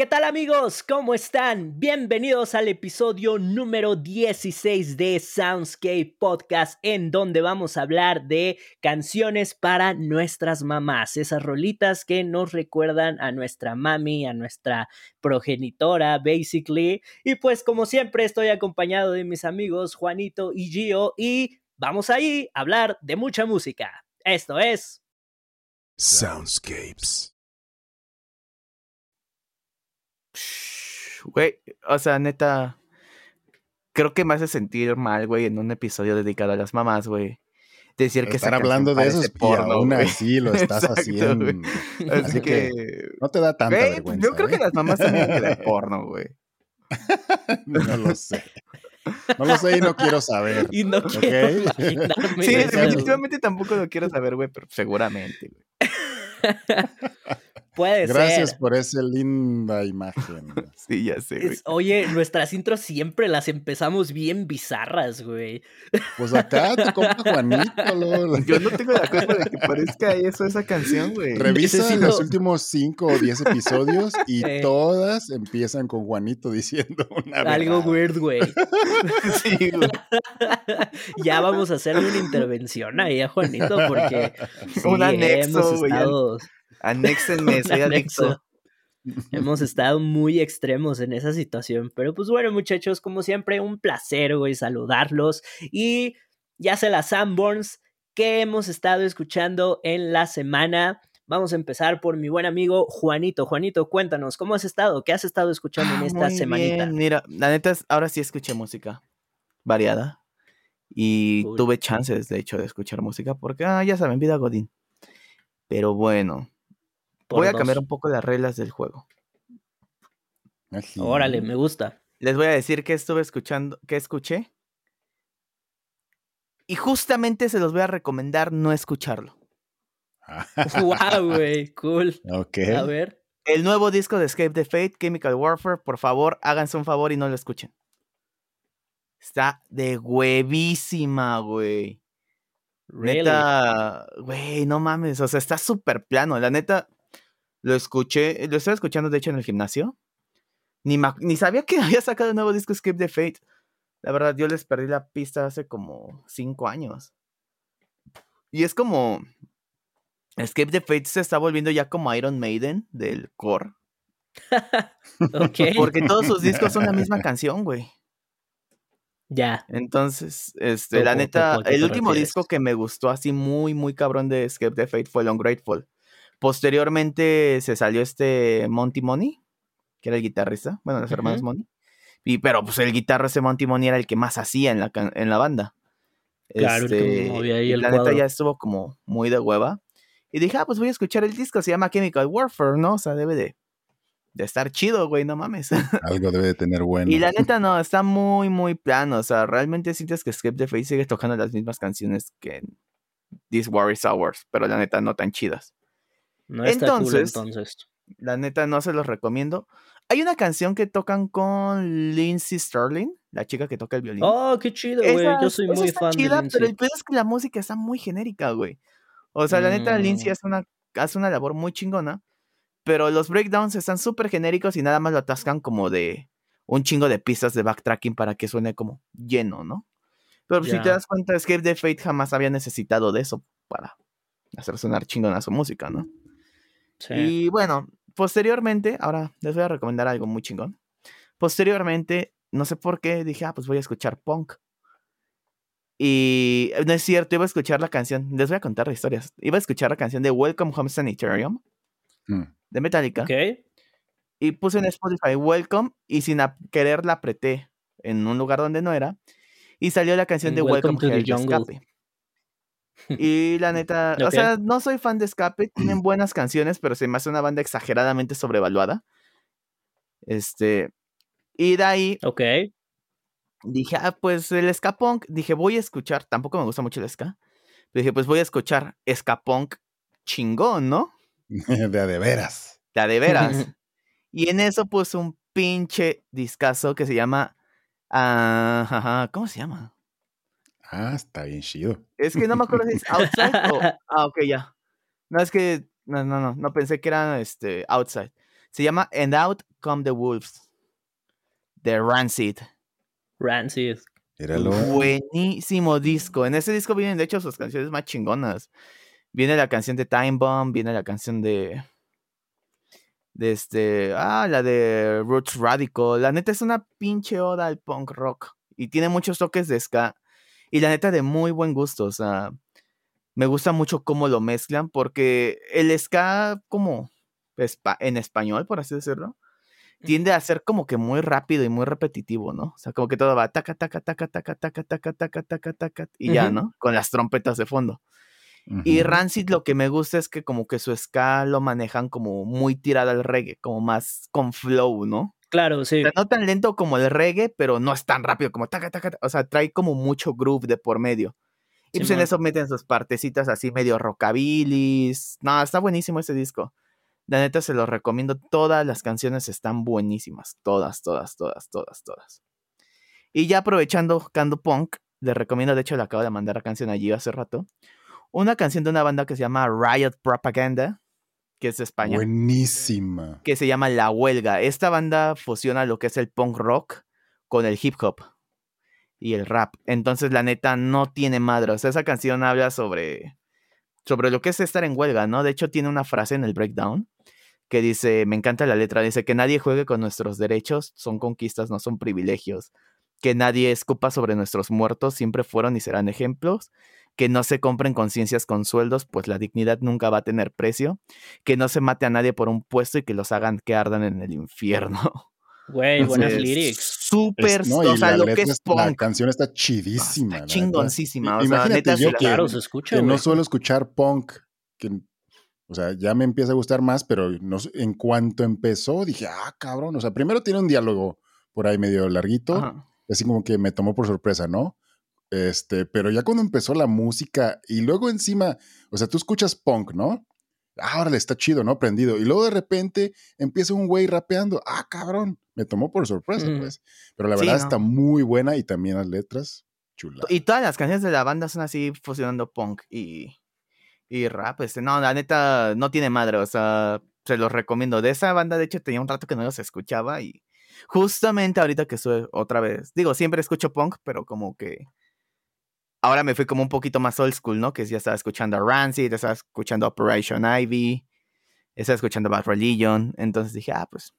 ¿Qué tal amigos? ¿Cómo están? Bienvenidos al episodio número 16 de Soundscape Podcast, en donde vamos a hablar de canciones para nuestras mamás, esas rolitas que nos recuerdan a nuestra mami, a nuestra progenitora, basically. Y pues como siempre estoy acompañado de mis amigos Juanito y Gio y vamos ahí a hablar de mucha música. Esto es Soundscapes. Güey, o sea, neta, creo que me hace sentir mal, güey, en un episodio dedicado a las mamás, güey. Decir que estar hablando de eso porno, y aún güey. así lo estás Exacto, haciendo. güey. Así que no te da tanta Güey, vergüenza. yo creo que ¿eh? las mamás también que porno, güey. No lo sé. No lo sé y no quiero saber. Y no quiero Ok. imaginarme Sí, definitivamente tampoco lo quiero saber, güey, pero seguramente, güey. Puede Gracias ser. por esa linda imagen. Sí, ya sé, güey. Es- oye, nuestras intros siempre las empezamos bien bizarras, güey. Pues acá tu compa Juanito, lo- Yo no tengo la culpa de que parezca eso, esa canción, güey. revisa Necesito- los últimos 5 o 10 episodios y Eh. todas empiezan con Juanito diciendo una Algo verdad. weird, güey. Sí, güey. ya vamos a hacerle una intervención ahí a Juanito porque sí, Un anexo, hemos güey, Anéxenme, soy anexo. adicto. hemos estado muy extremos en esa situación. Pero pues bueno, muchachos, como siempre, un placer, güey, saludarlos. Y ya sé las Sanborns que hemos estado escuchando en la semana. Vamos a empezar por mi buen amigo Juanito. Juanito, cuéntanos, ¿cómo has estado? ¿Qué has estado escuchando en Ah, esta muy semanita? bien. Mira, la neta, es- ahora sí escuché música variada. Y tuve chances, de hecho, de escuchar música porque, ah, ya saben, vida Godín. Pero bueno, voy a dos. cambiar un poco las reglas del juego. Órale, me gusta. Les voy a decir que estuve escuchando, que escuché. Y justamente se los voy a recomendar no escucharlo. wow, güey, cool. Ok. A ver. El nuevo disco de Escape the Fate, Chemical Warfare, por favor, háganse un favor y no lo escuchen. Está de huevísima, güey. Really? Neta, güey, no mames, o sea, está súper plano. La neta, lo escuché, lo estoy escuchando de hecho en el gimnasio. Ni, ni sabía que había sacado el nuevo disco Escape the Fate. La verdad, yo les perdí la pista hace como cinco años. Y es como. Escape the Fate se está volviendo ya como Iron Maiden del core. Ok. Porque todos sus discos son la misma canción, güey. Ya. Entonces, este, la neta, el último refieres. disco que me gustó así muy, muy cabrón de Escape the Fate fue el Ungrateful. Posteriormente se salió este Monty Money, que era el guitarrista, bueno, los hermanos. Money. Y, pero pues el guitarra ese Monty Money era el que más hacía en la, en la banda. Claro, el que movía ahí y el la neta ya estuvo como muy de hueva. Y dije, ah, pues voy a escuchar el disco, se llama Chemical Warfare, ¿no? O sea, debe de, de estar chido, güey, no mames. Algo debe de tener bueno. Y la neta no, está muy, muy plano. O sea, realmente sientes que Escape the Fate sigue tocando las mismas canciones que en This War is Ours, pero la neta no tan chidas. No está cool Entonces-. La neta no se los recomiendo. Hay una canción que tocan con Lindsay Sterling, la chica que toca el violín. Oh, qué chido, güey. Yo soy muy fan chida, de Pero el Lindsay. pedo es que la música está muy genérica, güey. O sea, la neta, Lindsay Mm. hace una, hace una labor muy chingona, pero los breakdowns están súper genéricos y nada más lo atascan como de un chingo de pistas de backtracking para que suene como lleno, ¿no? Pero si te das cuenta, Escape the Fate jamás había necesitado de eso para hacer sonar chingona su música, ¿no? Sí. Y bueno, posteriormente, ahora les voy a recomendar algo muy chingón. Posteriormente, no sé por qué, dije, ah, pues voy a escuchar punk. Y no es cierto, iba a escuchar la canción, les voy a contar las historias. Iba a escuchar la canción de Welcome Home Sanitarium Mm. de Metallica. Ok. Y puse en Spotify Welcome y sin a- querer la apreté en un lugar donde no era. Y salió la canción En de Welcome Welcome, to the Hell de Jungle. Escape. Y la neta, o sea, no soy fan de Escape, tienen buenas canciones, pero se me hace una banda exageradamente sobrevaluada. Este, y de ahí Ok. dije, ah, pues el ska punk, dije, voy a escuchar, tampoco me gusta mucho el ska, pero dije, pues voy a escuchar ska punk chingón, ¿no? de a de veras. La de veras. y en eso puse un pinche discazo que se llama, ah, ajá, ¿cómo se llama? Ah, está bien chido. Es que no me acuerdo si es Outside o... Ah, ok, ya. No, es que... No, no, no. No pensé que era este, Outside. Se llama And Out Come the Wolves. De Rancid. Rancid. Éralo. Buenísimo disco. En ese disco vienen, de hecho, sus canciones más chingonas. Viene la canción de Time Bomb, viene la canción de. De este. Ah, la de Roots Radical. La neta es una pinche oda al punk rock. Y tiene muchos toques de ska. Y la neta de muy buen gusto. O sea, me gusta mucho cómo lo mezclan. Porque el ska, como en español, por así decirlo, tiende a ser como que muy rápido y muy repetitivo, ¿no? O sea, como que todo va taca, taca, taca, taca, taca, taca, taca, taca, taca, y ya. ¿no? Con las trompetas de fondo. Y. Rancid lo que me gusta es que como que su ska lo manejan como muy tirado al reggae, como más con flow, ¿no? Claro, sí. O sea, no tan lento como el reggae, pero no es tan rápido como taca, taca, taca, o sea, trae como mucho groove de por medio. Y pues en eso meten sus partecitas así medio rockabilis. No, está buenísimo ese disco. La neta se lo recomiendo. Todas las canciones están buenísimas. Todas, todas, todas, todas, todas. Y ya aprovechando Cando Punk, le recomiendo, de hecho le acabo de mandar la canción allí hace rato. Una canción de una banda que se llama Riot Propaganda, que es de España Buenísima. que se llama La Huelga. Esta banda fusiona lo que es el punk rock con el hip hop y el rap. Entonces, la neta, no tiene madre. O sea, esa canción habla sobre, sobre lo que es estar en huelga, ¿no? De hecho, tiene una frase en el breakdown que dice, me encanta la letra, dice que nadie juegue con nuestros derechos, son conquistas, no son privilegios. Que nadie escupa sobre nuestros muertos, siempre fueron y serán ejemplos. Que no se compren conciencias con sueldos, pues la dignidad nunca va a tener precio. Que no se mate a nadie por un puesto y que los hagan que ardan en el infierno. Güey, buenas Entonces, lyrics. Súper, no, o y sea, lo que es es- la punk. canción está Ah, chidísima. Está chingoncísima. O sea, Imagínate neta, yo que, Claro, se escucha, que no suelo escuchar punk, que, o sea, ya me empieza a gustar más, pero no, sé, en cuanto empezó dije, ah, cabrón, o sea, primero tiene un diálogo por ahí medio larguito, Ajá. así como que me tomó por sorpresa, ¿no? Este, pero ya cuando empezó la música y luego encima, o sea, tú escuchas punk, ¿no? Ah, órale, está chido, ¿no? Prendido. Y luego de repente empieza un güey rapeando. Ah, cabrón, me tomó por sorpresa, pues. Pero la Sí, verdad ¿no? está muy buena y también las letras, chula. Y todas las canciones de la banda son así fusionando punk y, y rap. Este, no, la neta no tiene madre. O sea, se los recomiendo. De esa banda, de hecho, tenía un rato que no los escuchaba y justamente ahorita que estoy otra vez. Digo, siempre escucho punk, pero como que ahora me fui como un poquito más old school, ¿no? Que ya estaba escuchando a Rancid, estaba escuchando Operation Ivy, estaba escuchando Bad Religion. Entonces dije, ah, pues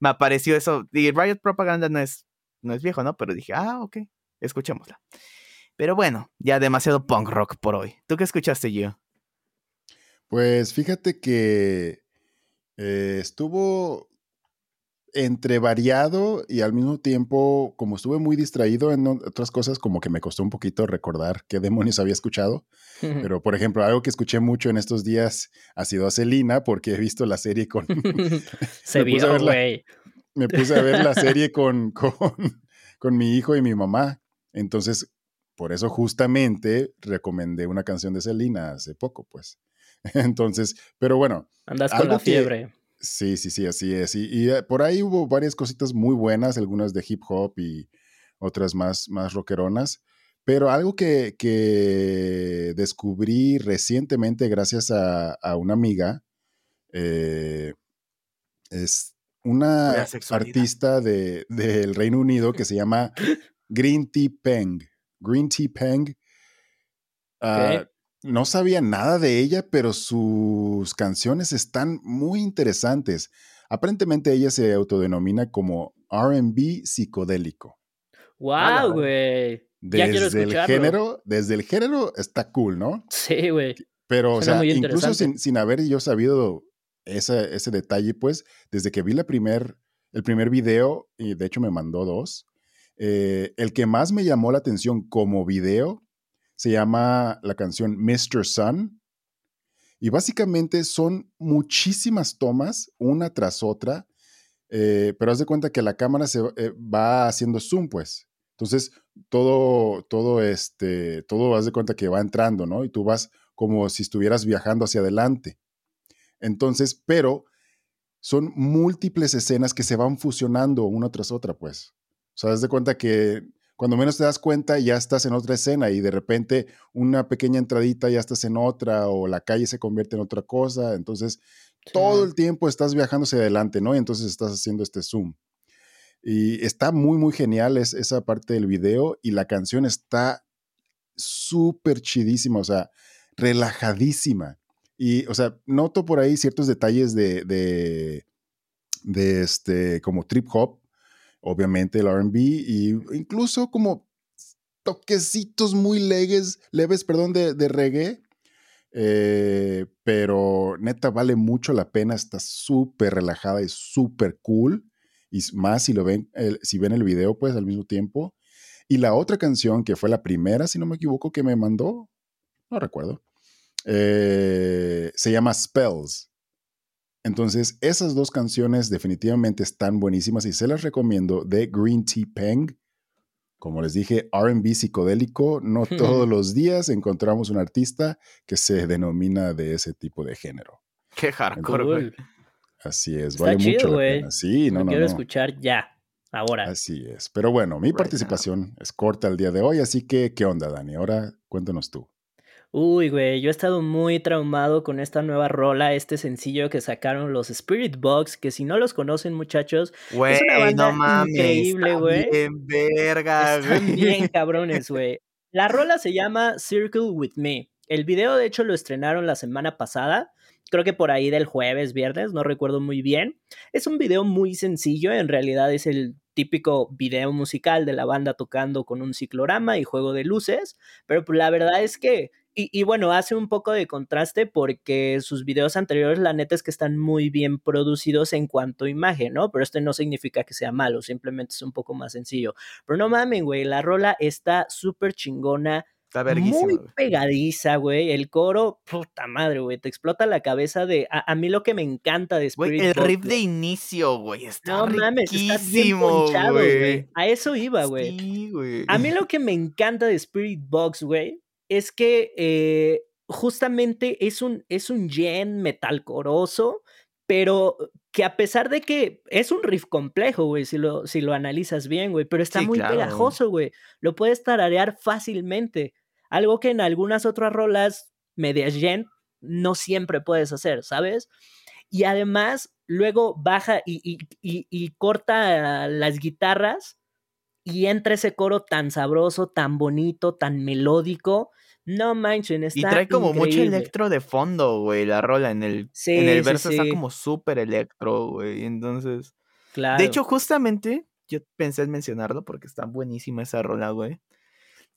me apareció eso. Y Riot Propaganda no es, no es viejo, ¿no? Pero dije, ah, ok, escuchémosla. Pero bueno, ya demasiado punk rock por hoy. ¿Tú qué escuchaste, yo? Pues fíjate que eh, estuvo entre variado y al mismo tiempo, como estuve muy distraído en otras cosas, como que me costó un poquito recordar qué demonios había escuchado. Pero, por ejemplo, algo que escuché mucho en estos días ha sido a Celina, porque he visto la serie con... Se vio, güey. me puse a ver la serie con, con, con mi hijo y mi mamá. Entonces, por eso justamente recomendé una canción de Celina hace poco, pues. Entonces, pero bueno, Andas con la fiebre. Sí, sí, sí, así es. Y, y, eh, por ahí hubo varias cositas muy buenas, algunas de hip hop y otras más, más rockeronas. Pero algo que, que descubrí recientemente gracias a, a una amiga eh, es una artista de- del Reino Unido que se llama Green Tea Peng. Green Tea Peng. ah. No sabía nada de ella, pero sus canciones están muy interesantes. Aparentemente ella se autodenomina como RB psicodélico. Wow, güey. Desde el género, desde el género está cool, ¿no? Sí, güey. Pero, o sea, incluso sin, sin haber yo sabido ese, ese detalle, pues, desde que vi la primer, el primer video, y de hecho me mandó dos, eh, el que más me llamó la atención como video se llama la canción Mr. Sun. Y básicamente son muchísimas tomas, una tras otra, eh, pero haz de cuenta que la cámara se eh, va haciendo zoom, pues. Entonces, todo, todo, este, todo haz de cuenta que va entrando, ¿no? Y tú vas como si estuvieras viajando hacia adelante. Entonces, pero son múltiples escenas que se van fusionando una tras otra, pues. O sea, haz de cuenta que cuando menos te das cuenta ya estás en otra escena y de repente una pequeña entradita ya estás en otra o la calle se convierte en otra cosa. Entonces, todo el tiempo estás viajando hacia adelante, ¿no? Y entonces estás haciendo este zoom. Y está muy, muy genial esa parte del video y la canción está súper chidísima, o sea, relajadísima. Y, o sea, noto por ahí ciertos detalles de, de, de este, como trip hop, obviamente el RB, y incluso como toquecitos muy leves, leves, perdón, de, de reggae. Eh, pero neta vale mucho la pena, está súper relajada y súper cool. Y más si lo ven, si ven el video, pues al mismo tiempo. Y la otra canción, que fue la primera, si no me equivoco, que me mandó, no recuerdo, eh, se llama Spells. Entonces, esas dos canciones definitivamente están buenísimas y se las recomiendo de Green Tea Peng. Como les dije, RB psicodélico, no todos los días encontramos un artista que se denomina de ese tipo de género. Qué hardcore, güey. Así es, vale mucho la pena. Sí, no, no, quiero escuchar ya, ahora. Así es. Pero bueno, mi participación es corta el día de hoy, así que, ¿qué onda, Dani? Ahora cuéntanos tú. Uy, güey, yo he estado muy traumado con esta nueva rola, este sencillo que sacaron los Spirit Box, que si no los conocen, muchachos, es una banda no increíble, güey. Bien verga, Están bien cabrones, güey. La rola se llama Circle With Me. El video, de hecho, lo estrenaron la semana pasada. Creo que por ahí del jueves, viernes, no recuerdo muy bien. Es un video muy sencillo, en realidad es el típico video musical de la banda tocando con un ciclorama y juego de luces, pero pues, la verdad es que y, bueno, hace un poco de contraste porque sus videos anteriores, la neta es que están muy bien producidos en cuanto a imagen, ¿no? Pero este no significa que sea malo, simplemente es un poco más sencillo. Pero no mamen, güey, la rola está súper chingona. Está muy pegadiza, güey. El coro, puta madre, güey. Te explota la cabeza de. A, mí lo que me encanta de Spirit El riff de inicio, güey. Está no mames, está bien güey. A eso iba, güey. Sí, güey. A mí lo que me encanta de Spirit Box, güey, es que eh, justamente es un, es un gen metalcoroso, pero que a pesar de que es un riff complejo, güey, si lo, si lo analizas bien, güey, pero está muy pegajoso, güey. Lo puedes tararear fácilmente. Algo que en algunas otras rolas medias gen no siempre puedes hacer, ¿sabes? Y además, luego baja y, y, y, y corta las guitarras y entra ese coro tan sabroso, tan bonito, tan melódico. No manchen, está Y trae como mucho electro de fondo, güey, la rola. En el, en el verso está como súper electro, güey. Entonces. Claro. De hecho, justamente, yo pensé en mencionarlo porque está buenísima esa rola, güey.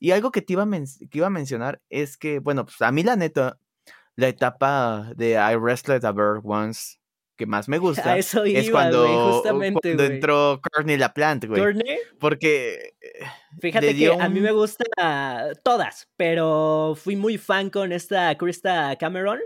Y algo que te iba a, que iba a mencionar es que, bueno, pues a mí la neta, la etapa de I Wrestled a Bird Once que más me gusta eso es cuando, justamente, cuando entró Courtney LaPlante, güey. ¿Courtney? Porque. Eh, Fíjate que a mí me gusta todas, pero fui muy fan con esta Krista Cameron.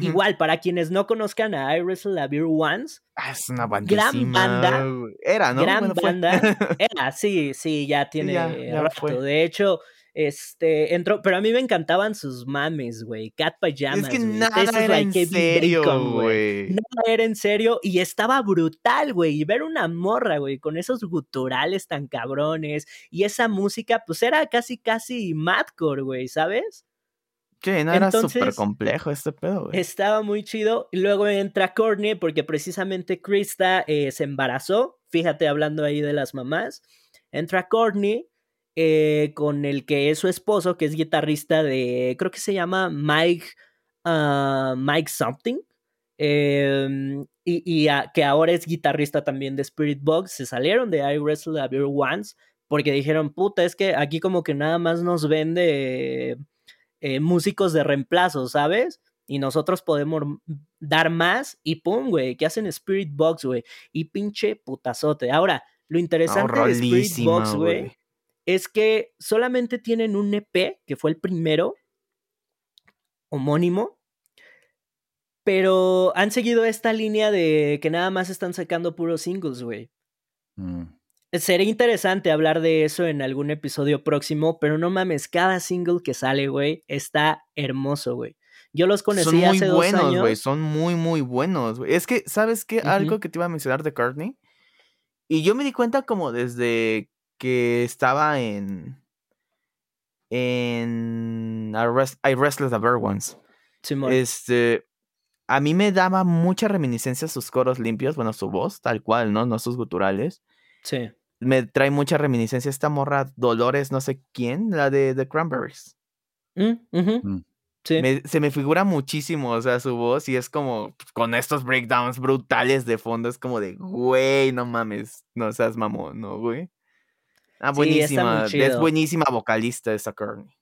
Igual, para quienes no conozcan a Iris Beer Once, ah, es una gran banda. Era, ¿no? Gran banda. Era, sí, sí, ya tiene rato. De hecho, este, entró, pero a mí me encantaban sus mames, güey. Cat pajamas. Es que nada era en serio, güey. Nada era en serio y estaba brutal, güey. Y ver una morra, güey, con esos guturales tan cabrones y esa música, pues era casi, casi madcore, güey, ¿sabes? Que no era súper complejo este pedo, güey. Estaba muy chido. Y luego entra Courtney porque precisamente Krista eh, se embarazó. Fíjate, hablando ahí de las mamás. Entra Courtney eh, con el que es su esposo, que es guitarrista de, creo que se llama Mike, uh, Mike Something, em, y, que ahora es guitarrista también de Spirit Box, se salieron de I Wrestle a Beer Once porque dijeron, puta, es que aquí como que nada más nos vende eh, músicos de reemplazo, ¿sabes? Y nosotros podemos dar más y pum, güey, que hacen Spirit Box, güey, y pinche putazote. Ahora, lo interesante de Spirit Box, güey es que solamente tienen un EP, que fue el primero, homónimo, pero han seguido esta línea de que nada más están sacando puros singles, güey. Mm. Sería interesante hablar de eso en algún episodio próximo, pero no mames, cada single que sale, güey, está hermoso, güey. Yo los conocí hace dos buenos, años. Güey, son muy, muy buenos, güey. Es que, ¿sabes qué? Algo que te iba a mencionar de Courtney. Y yo me di cuenta como desde que estaba en. En. I, Rest, I Restless the Bird Once. Este. a mí me daba mucha reminiscencia sus coros limpios, bueno, su voz, tal cual, ¿no? No sus guturales. Sí. Me trae mucha reminiscencia esta morra Dolores, no sé quién, la de The Cranberries. Mm, Mm. Sí. Me- se me figura muchísimo, o sea, su voz y es como pues, con estos breakdowns brutales de fondo, es como de, güey, no mames, no seas mamón, ¿no, güey? Ah, Sí, buenísima, es chido. buenísima vocalista esa Courtney.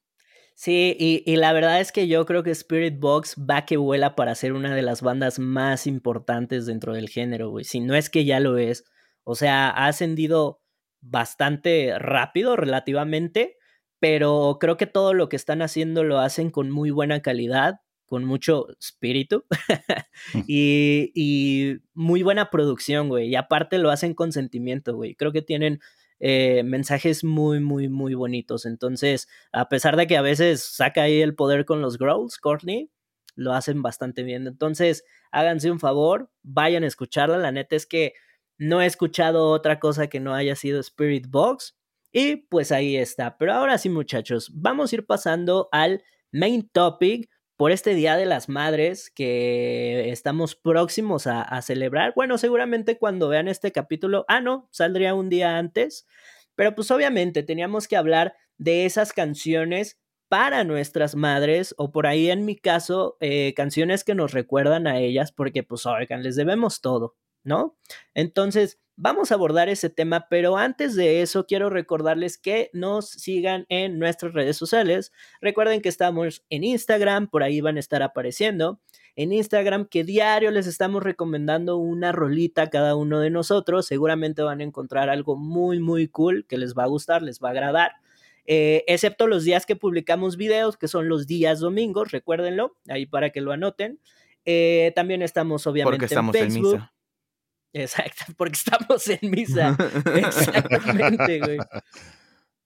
Sí, y, y la verdad es que yo creo que Spirit Box va que vuela para ser una de las bandas más importantes dentro del género, güey. Si no es que ya lo es. O sea, ha ascendido bastante rápido relativamente, pero creo que todo lo que están haciendo lo hacen con muy buena calidad, con mucho espíritu y, y muy buena producción, güey. Y aparte lo hacen con sentimiento, güey. Creo que tienen eh, mensajes muy, muy, muy bonitos. Entonces, a pesar de que a veces saca ahí el poder con los growls, Courtney, lo hacen bastante bien. Entonces, háganse un favor, vayan a escucharla. La neta es que no he escuchado otra cosa que no haya sido Spirit Box. Y pues ahí está. Pero ahora sí, muchachos, vamos a ir pasando al main topic por este Día de las Madres que estamos próximos a, celebrar. Bueno, seguramente cuando vean este capítulo, ah, no, saldría un día antes. Pero pues obviamente teníamos que hablar de esas canciones para nuestras madres o por ahí en mi caso eh, canciones que nos recuerdan a ellas porque pues oigan, les debemos todo, ¿no? Entonces vamos a abordar ese tema, pero antes de eso quiero recordarles que nos sigan en nuestras redes sociales. Recuerden que estamos en Instagram, por ahí van a estar apareciendo. En Instagram que diario les estamos recomendando una rolita a cada uno de nosotros. Seguramente van a encontrar algo muy, muy cool que les va a gustar, les va a agradar. Eh, excepto los días que publicamos videos, que son los días domingos, recuérdenlo, ahí para que lo anoten. Eh, también estamos obviamente estamos en en Facebook. misa. Exacto, porque estamos en misa. Exactamente, güey.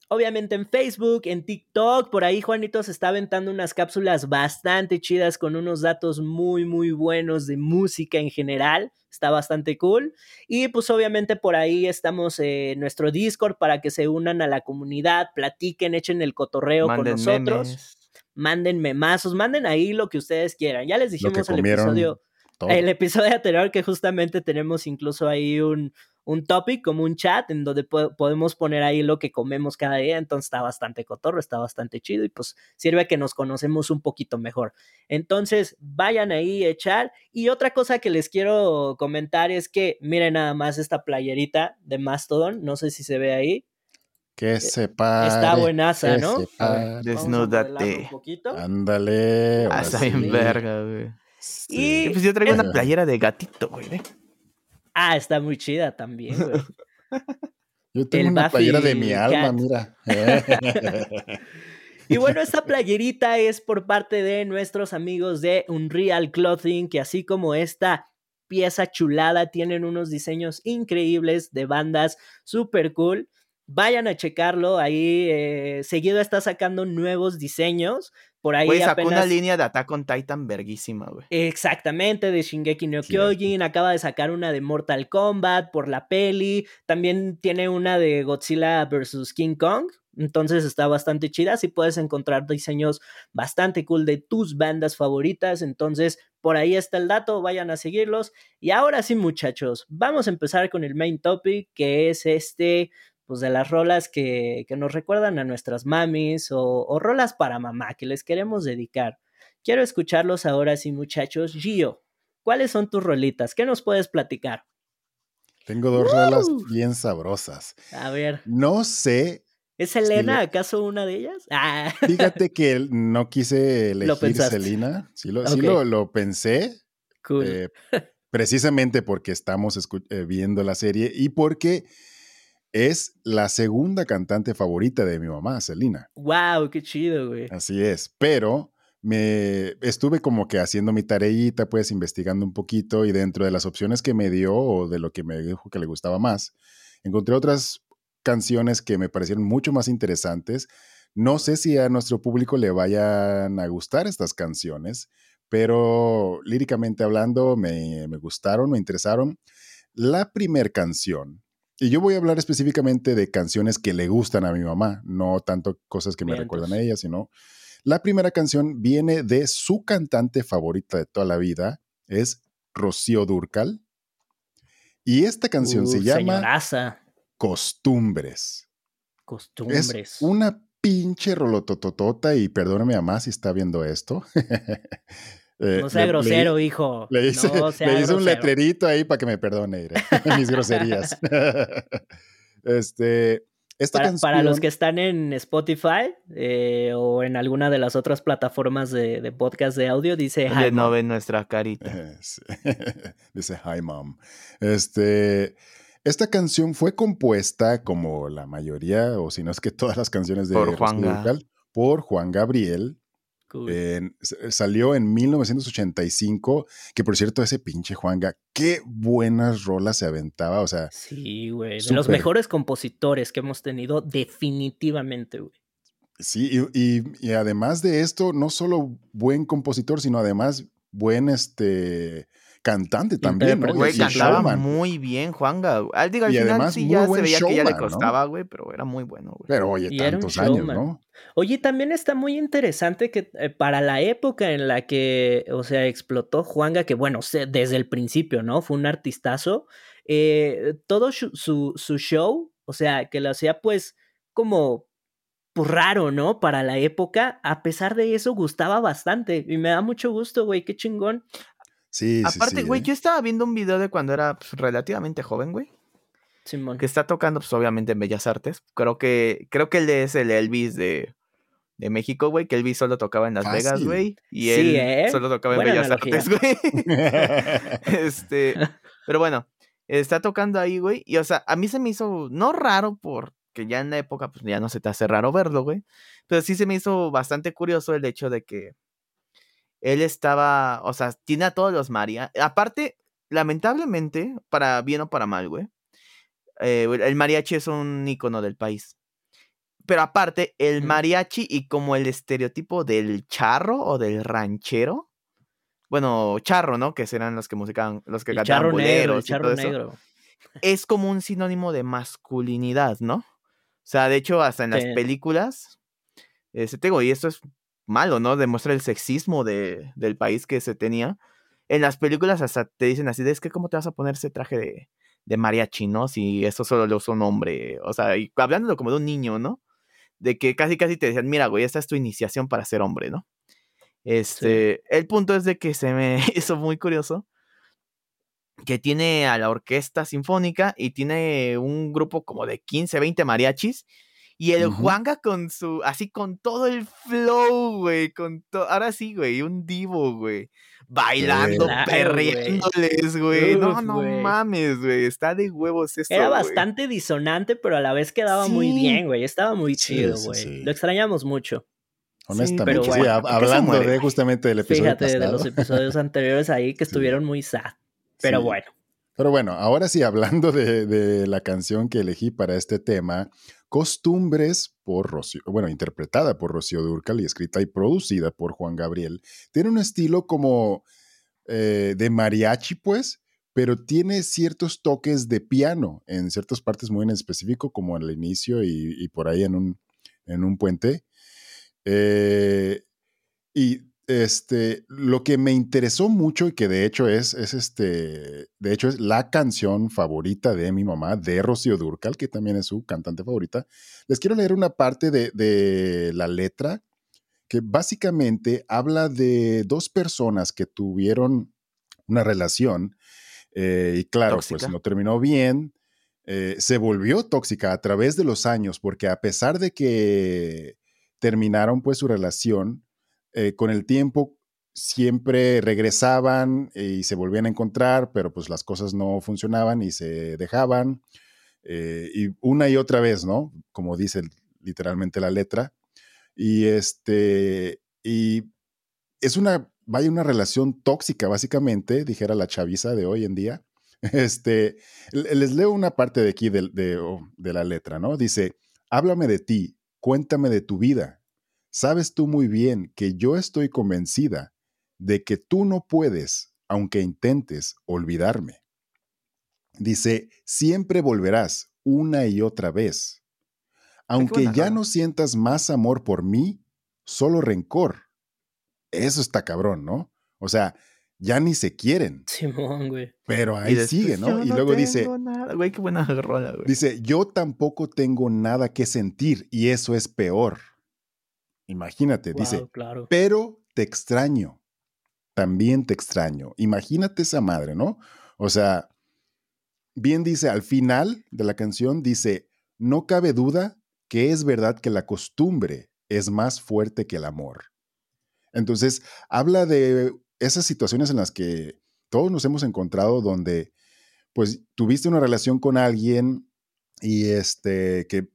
Obviamente en Facebook, en TikTok, por ahí Juanito se está aventando unas cápsulas bastante chidas con unos datos muy, muy buenos de música en general. Está bastante cool. Y pues obviamente por ahí estamos en nuestro Discord para que se unan a la comunidad, platiquen, echen el cotorreo Manden con nosotros. memes. Manden memazos, manden ahí lo que ustedes quieran. Ya les dijimos el episodio todo. el episodio anterior que justamente tenemos incluso ahí un, un topic, como un chat, en donde po- podemos poner ahí lo que comemos cada día, entonces está bastante cotorro, está bastante chido y pues sirve que nos conocemos un poquito mejor. Entonces vayan ahí a echar. Y otra cosa que les quiero comentar es que miren nada más esta playerita de Mastodon, no sé si se ve ahí, Que se pare. está buenaza, ¿no? se Desnúdate. modelarlo un poquito. Ándale. Ah, está sí. bien verga, güey. Y- Eh, Pues yo traigo es- una playera de gatito, güey. ve. Ah, está muy chida también, güey. Yo tengo el una Buffy playera de mi alma, Cat. mira. Y bueno, esta playerita es por parte de nuestros amigos de Unreal Clothing, que así como esta pieza chulada, tienen unos diseños increíbles de bandas super cool. Vayan a checarlo, ahí eh, seguido está sacando nuevos diseños. Por ahí Güey, sacó apenas... una línea de Attack on Titan verguísima, güey. Exactamente, de Shingeki no. Kyojin, acaba de sacar una de Mortal Kombat por la peli, también tiene una de Godzilla vs. King Kong, entonces está bastante chida, así puedes encontrar diseños bastante cool de tus bandas favoritas, entonces por ahí está el dato, vayan a seguirlos. Y ahora sí muchachos, vamos a empezar con el main topic, que es este, pues de las rolas que, que nos recuerdan a nuestras mamis o, o rolas para mamá que les queremos dedicar. Quiero escucharlos ahora sí, muchachos. Gio, ¿cuáles son tus rolitas? ¿Qué nos puedes platicar? Tengo dos rolas bien sabrosas. A ver, No sé, ¿es Elena le- acaso una de ellas? Ah, fíjate que no quise elegir. Selena. Sí lo, sí lo, lo pensé, cool. eh, precisamente porque estamos eh, viendo la serie y porque es la segunda cantante favorita de mi mamá, Selena. wow, qué chido, güey. Así es, pero me estuve como que haciendo mi tareita, pues investigando un poquito y dentro de las opciones que me dio o de lo que me dijo que le gustaba más, encontré otras canciones que me parecieron mucho más interesantes. No sé si a nuestro público le vayan a gustar estas canciones, pero líricamente hablando me, me gustaron, me interesaron. La primer canción, y yo voy a hablar específicamente de canciones que le gustan a mi mamá, no tanto cosas que me recuerdan a ella, sino la primera canción viene de su cantante favorita de toda la vida, es Rocío Durcal. Y esta canción se llama señoraza. Costumbres. Costumbres. Es una pinche rolotototota y perdóname a más si está viendo esto. Eh, No sea le- grosero, le- hijo. Le hice, no sea le hice un letrerito ahí para que me perdone mis groserías. este, esta Para, canción, para los que están en Spotify eh, o en alguna de las otras plataformas de, de podcast de audio, dice Hi, no Mom. ven nuestra carita. Dice Hi Mom. Este, esta canción fue compuesta como la mayoría, o si no es que todas las canciones de Por Juan Ga- Dúrcal, por Juan Gabriel. Cool. S- salió en 1985, que por cierto, ese pinche Juanga, qué buenas rolas se aventaba. O sea, sí, güey. De los mejores compositores que hemos tenido, definitivamente, güey. sí, y, y- y además de esto, no solo buen compositor, sino además buen este cantante también, ¿no? Güey, cantaba showman. muy bien, Juanga. Ah, digo, al Y final además sí ya se veía que ya le costaba, güey, pero era muy bueno, güey. Pero oye, Y tantos años. ¿no? Oye, también está muy interesante que eh, para la época en la que, o sea, explotó Juanga, que bueno, se- desde el principio, ¿no? Fue un artistazo. eh, todo su, su, su show, o sea, que lo hacía pues como pues, raro, ¿no? Para la época, a pesar de eso, gustaba bastante. Y me da mucho gusto, güey, qué chingón. Sí, Aparte, sí, güey, ¿eh? yo estaba viendo un video de cuando era pues, relativamente joven, güey. Simón. Que está tocando, pues, obviamente, en Bellas Artes. Creo que, creo que él es el Elvis de, de México, güey. Que Elvis solo tocaba en Las Vegas, Fácil. güey. Y Sí, él ¿eh? solo tocaba en Bellas analogía. Artes, güey. este, pero bueno, está tocando ahí, güey. Y o sea, a mí se me hizo, no raro, porque ya en la época, pues ya no se te hace raro verlo, güey. Pero sí se me hizo bastante curioso el hecho de que él estaba, o sea, tiene a todos los María. Aparte, lamentablemente, para bien o para mal, güey. eh, el mariachi es un icono del país. Pero aparte, el mariachi y como el estereotipo del charro o del ranchero. Bueno, charro, ¿no? Que serán los que musicaban, los que El cantaban charro negro, el charro eso. negro. Es como un sinónimo de masculinidad, ¿no? O sea, de hecho, hasta en las películas, este, te digo, y esto es malo, ¿no? Demuestra el sexismo de- del país que se tenía. En las películas hasta te dicen así, de, es que cómo te vas a poner ese traje de, de mariachi, ¿no? Si eso solo lo usa un hombre. O sea, y hablándolo como de un niño, ¿no? De que casi casi te decían, mira, güey, esta es tu iniciación para ser hombre, ¿no? Este, el punto es de que se me hizo muy curioso que tiene a la orquesta sinfónica y tiene un grupo como de 15, 20 mariachis. Y el Ujú. Juanga con su, así con todo el flow, güey, con todo, ahora sí, güey, un divo, güey, bailando, Claro, perreándoles, güey, no, no mames, güey, está de huevos esto, Era bastante disonante, pero a la vez quedaba muy bien, güey. Estaba muy chido, sí, güey. sí. Lo extrañamos mucho. Honestamente, pero sí, bueno, hab- ¿por qué se hablando muere, de justamente del episodio Fíjate, de los episodios anteriores ahí que Sí. estuvieron muy sad. Pero Sí. bueno. Pero bueno, ahora sí, hablando de, de la canción que elegí para este tema, Costumbres por Rocío, bueno, interpretada por Rocío Durcal y escrita y producida por Juan Gabriel, tiene un estilo como eh, de mariachi, pues, pero tiene ciertos toques de piano en ciertas partes muy en específico, como al inicio y, por ahí en un, en un puente. Eh, y este, lo que me interesó mucho y que de hecho es, es este, de hecho es la canción favorita de mi mamá, de Rocío Durcal, que también es su cantante favorita. Les quiero leer una parte de, de la letra que básicamente habla de dos personas que tuvieron una relación eh, y claro, pues no terminó bien. eh, se volvió tóxica a través de los años porque a pesar de que terminaron pues su relación, eh, con el tiempo siempre regresaban y se volvían a encontrar, pero pues las cosas no funcionaban y se dejaban. eh, y una y otra vez, ¿no? Como dice literalmente la letra. Y este, y es una, vaya una relación tóxica, básicamente, dijera la chaviza de hoy en día. Este, les leo una parte de aquí de- oh, de la letra, ¿no? Dice, háblame de ti, cuéntame de tu vida. Sabes tú muy bien que yo estoy convencida de que tú no puedes, aunque intentes, olvidarme. Dice, siempre volverás una y otra vez. Aunque buena ya no sientas más amor por mí, solo rencor. Eso está cabrón, ¿no? O sea, ya ni se quieren. Simón, güey. Pero ahí sigue, ¿no? "Yo Y luego dice, tengo nada". Güey, qué buena rola, güey. dice, yo tampoco tengo nada que sentir y eso es peor. Imagínate, dice, claro. pero te extraño. También te extraño. Imagínate esa madre, ¿no? O sea, bien dice, al final de la canción dice, no cabe duda que es verdad que la costumbre es más fuerte que el amor. Entonces, habla de esas situaciones en las que todos nos hemos encontrado donde, pues, tuviste una relación con alguien y este, que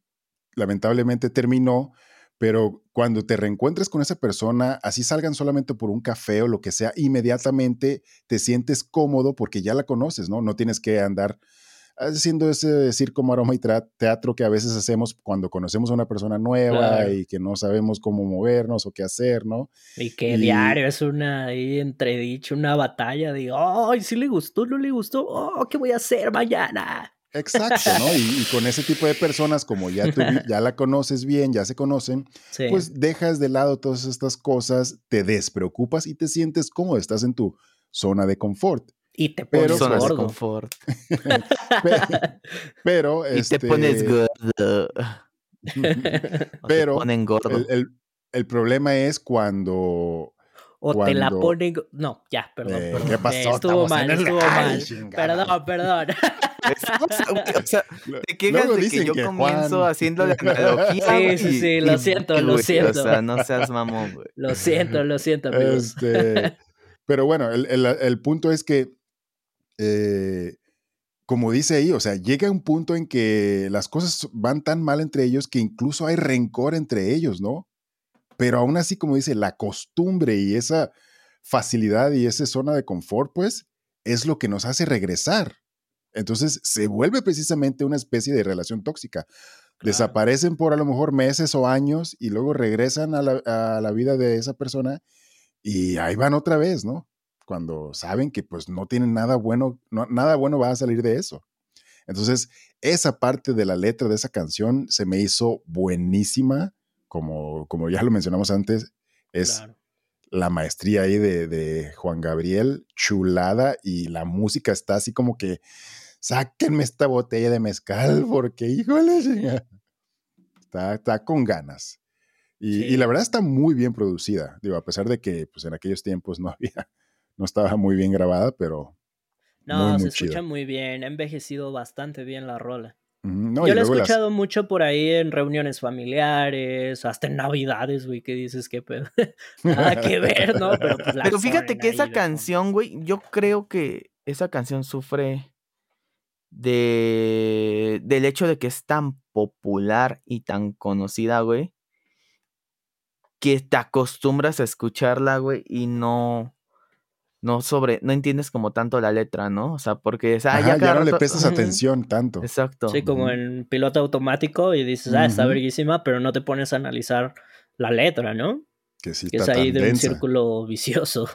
lamentablemente terminó, pero cuando te reencuentres con esa persona, así salgan solamente por un café o lo que sea, inmediatamente te sientes cómodo porque ya la conoces, ¿no? No tienes que andar haciendo ese circo, maroma y teatro que a veces hacemos cuando conocemos a una persona nueva Claro. y que no sabemos cómo movernos o qué hacer, ¿no? Y que Y- diario es una ahí entredicho, una batalla de, ay, sí le gustó, no le gustó, oh, ¿qué voy a hacer mañana? Exacto, ¿no? Y, y con ese tipo de personas, como ya, tú, ya la conoces bien, ya se conocen, Sí. pues dejas de lado todas estas cosas, te despreocupas y te sientes cómodo, estás en tu zona de confort. y te pero pones de gordo. confort. Pe- Pero, Y este, te pones gordo. O te Pero ponen gordo. el, el- el problema es cuando... O te la ponen. No, ya, perdón. Eh, perdón. ¿qué pasó? Eh, estuvo Estamos mal, estuvo mal. chingada. Perdón, perdón. O sea, te quejas de que yo que comienzo Juan- haciendo la analogía. Sí, sí, sí, y- lo siento, y, lo güey, siento. O sea, no seas mamón, güey. Lo siento, lo siento, amigos. Este, pero bueno, el, el- el punto es que, eh, como dice ahí, o sea, llega un punto en que las cosas van tan mal entre ellos que incluso hay rencor entre ellos, ¿no? Pero aún así, como dice, la costumbre y esa facilidad y esa zona de confort, pues, es lo que nos hace regresar. Entonces, se vuelve precisamente una especie de relación tóxica. Desaparecen por a lo mejor meses o años y luego regresan a la, a la vida de esa persona y ahí van otra vez, ¿no? Cuando saben que pues no tienen nada bueno, no- nada bueno va a salir de eso. Entonces, esa parte de la letra de esa canción se me hizo buenísima, como, como ya lo mencionamos antes, es Claro. la maestría ahí de, de Juan Gabriel, chulada, y la música está así como que, sáquenme esta botella de mezcal, porque híjole, chinga". está, está con ganas. Y, Sí. y la verdad está muy bien producida, digo, a pesar de que pues, en aquellos tiempos no había, no estaba muy bien grabada, pero No, muy, se muy escucha muy bien. Ha envejecido bastante bien la rola. No, Yo la he las- escuchado mucho por ahí en reuniones familiares, hasta en navidades, güey, que dices que pedo. Nada que ver, ¿no? Pero, pues, la Pero fíjate que esa canción, güey, yo creo que esa canción sufre de del hecho de que es tan popular y tan conocida, güey, que te acostumbras a escucharla, güey, y no no sobre no entiendes como tanto la letra, ¿no? O sea, porque es, ah, Ajá, ya no le prestas atención tanto. Exacto. Sí, como en piloto automático y dices, ah, está Ujú. verguísima, pero no te pones a analizar la letra, ¿no? Que sí Que está es ahí tan de un círculo vicioso.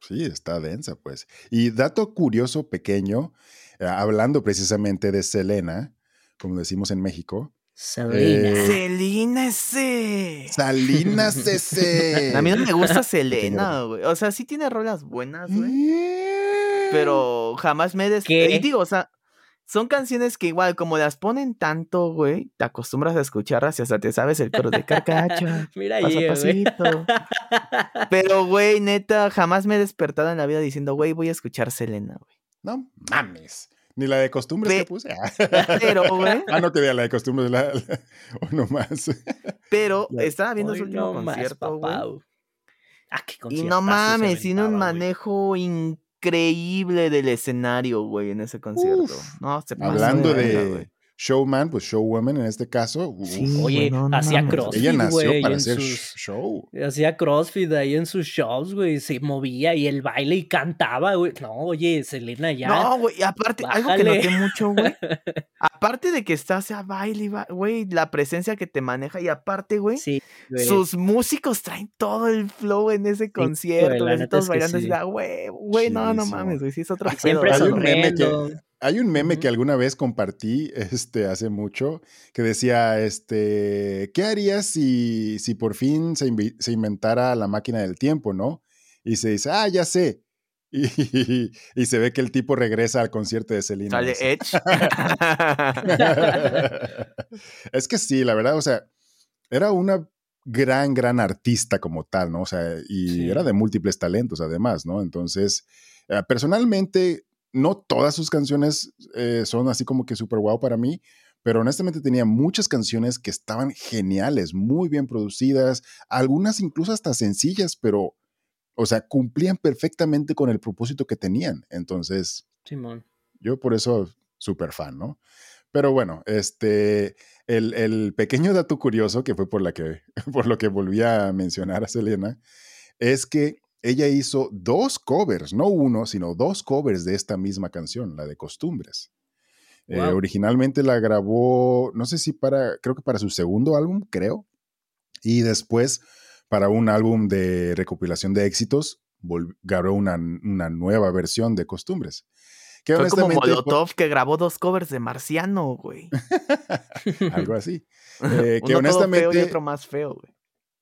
Sí, está densa, pues. Y dato curioso pequeño, hablando precisamente de Selena, como decimos en México, Selena. Eh, Selena ese. Salinas ese. A mí no me gusta Selena, güey. O sea, sí tiene rolas buenas, güey. Pero jamás me des... ¿Qué? Y digo, o sea, son canciones que igual, como las ponen tanto, güey, te acostumbras a escucharlas y hasta te sabes el coro de carcacha. Mira Paso ahí, a güey. pasito. Pero, güey, neta, jamás me he despertado en la vida diciendo, güey, voy a escuchar Selena, güey. No mames. Ni la de costumbres Pe- que puse. Pero, güey, ah, no quería la de costumbres, la, la- uno más. pero estaba viendo su último no concierto, güey. Ah, qué Y no mames, tiene un manejo increíble del escenario, güey, en ese concierto. Uf. no, se pasó Hablando de güey. Showman, pues showwoman en este caso. uf, Sí, Oye, güey, no, no hacía crossfit, ella nació güey, para hacer sus- show. Hacía CrossFit ahí en sus shows, güey. Se movía y el baile y cantaba, güey. No, oye, Selena ya. No, güey, y aparte, algo que noté mucho, güey. Aparte de que está, sea, baile, güey, la presencia que te maneja, y aparte, güey, Sí, sus músicos traen todo el flow en ese concierto, neta todos es bailando así, sí. ah, güey, güey, no, no mames, güey, sí es otro siempre pedo, Hay güey. un meme que- sonriendo. Hay un meme que alguna vez compartí este, hace mucho que decía, este, ¿qué harías si, si por fin se, se inventara la máquina del tiempo, no? Y se dice, ah, ya sé. y, y se ve que el tipo regresa al concierto de Selena. Sale. Edge. es que sí, la verdad, o sea, era una gran, gran artista como tal, ¿no? O sea, y Sí. era de múltiples talentos además, ¿no? Entonces, eh, personalmente, no todas sus canciones eh, son así como que súper guau para mí, pero honestamente tenía muchas canciones que estaban geniales, muy bien producidas, algunas incluso hasta sencillas, pero, o sea, cumplían perfectamente con el propósito que tenían. Entonces, Simón. yo por eso, súper fan, ¿no? Pero bueno, este, el, el pequeño dato curioso que fue por, la que, por lo que volví a mencionar a Selena, es que ella hizo dos covers, no uno, sino dos covers de esta misma canción, la de Costumbres. Eh, originalmente la grabó, no sé si para, creo que para su segundo álbum, creo. Y después, para un álbum de recopilación de éxitos, grabó una, una nueva versión de Costumbres. Que Fue como honestamente, Molotov que grabó dos covers de Marciano, güey. algo así. Eh, que Uno todo feo y honestamente, otro más feo, güey.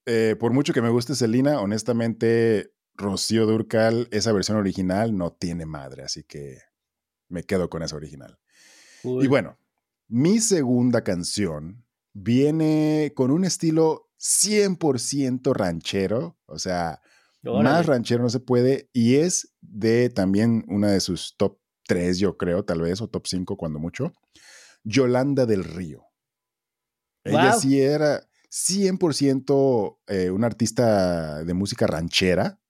eh, por mucho que me guste Selena, honestamente, Rocío Durcal, esa versión original no tiene madre, así que me quedo con esa original. Y bueno, mi segunda canción viene con un estilo 100% ranchero, o sea, Órale. más ranchero no se puede, y es de también una de sus top 3, yo creo, tal vez, o top 5 cuando mucho, Yolanda del Río. Ella sí era 100% eh, una artista de música ranchera.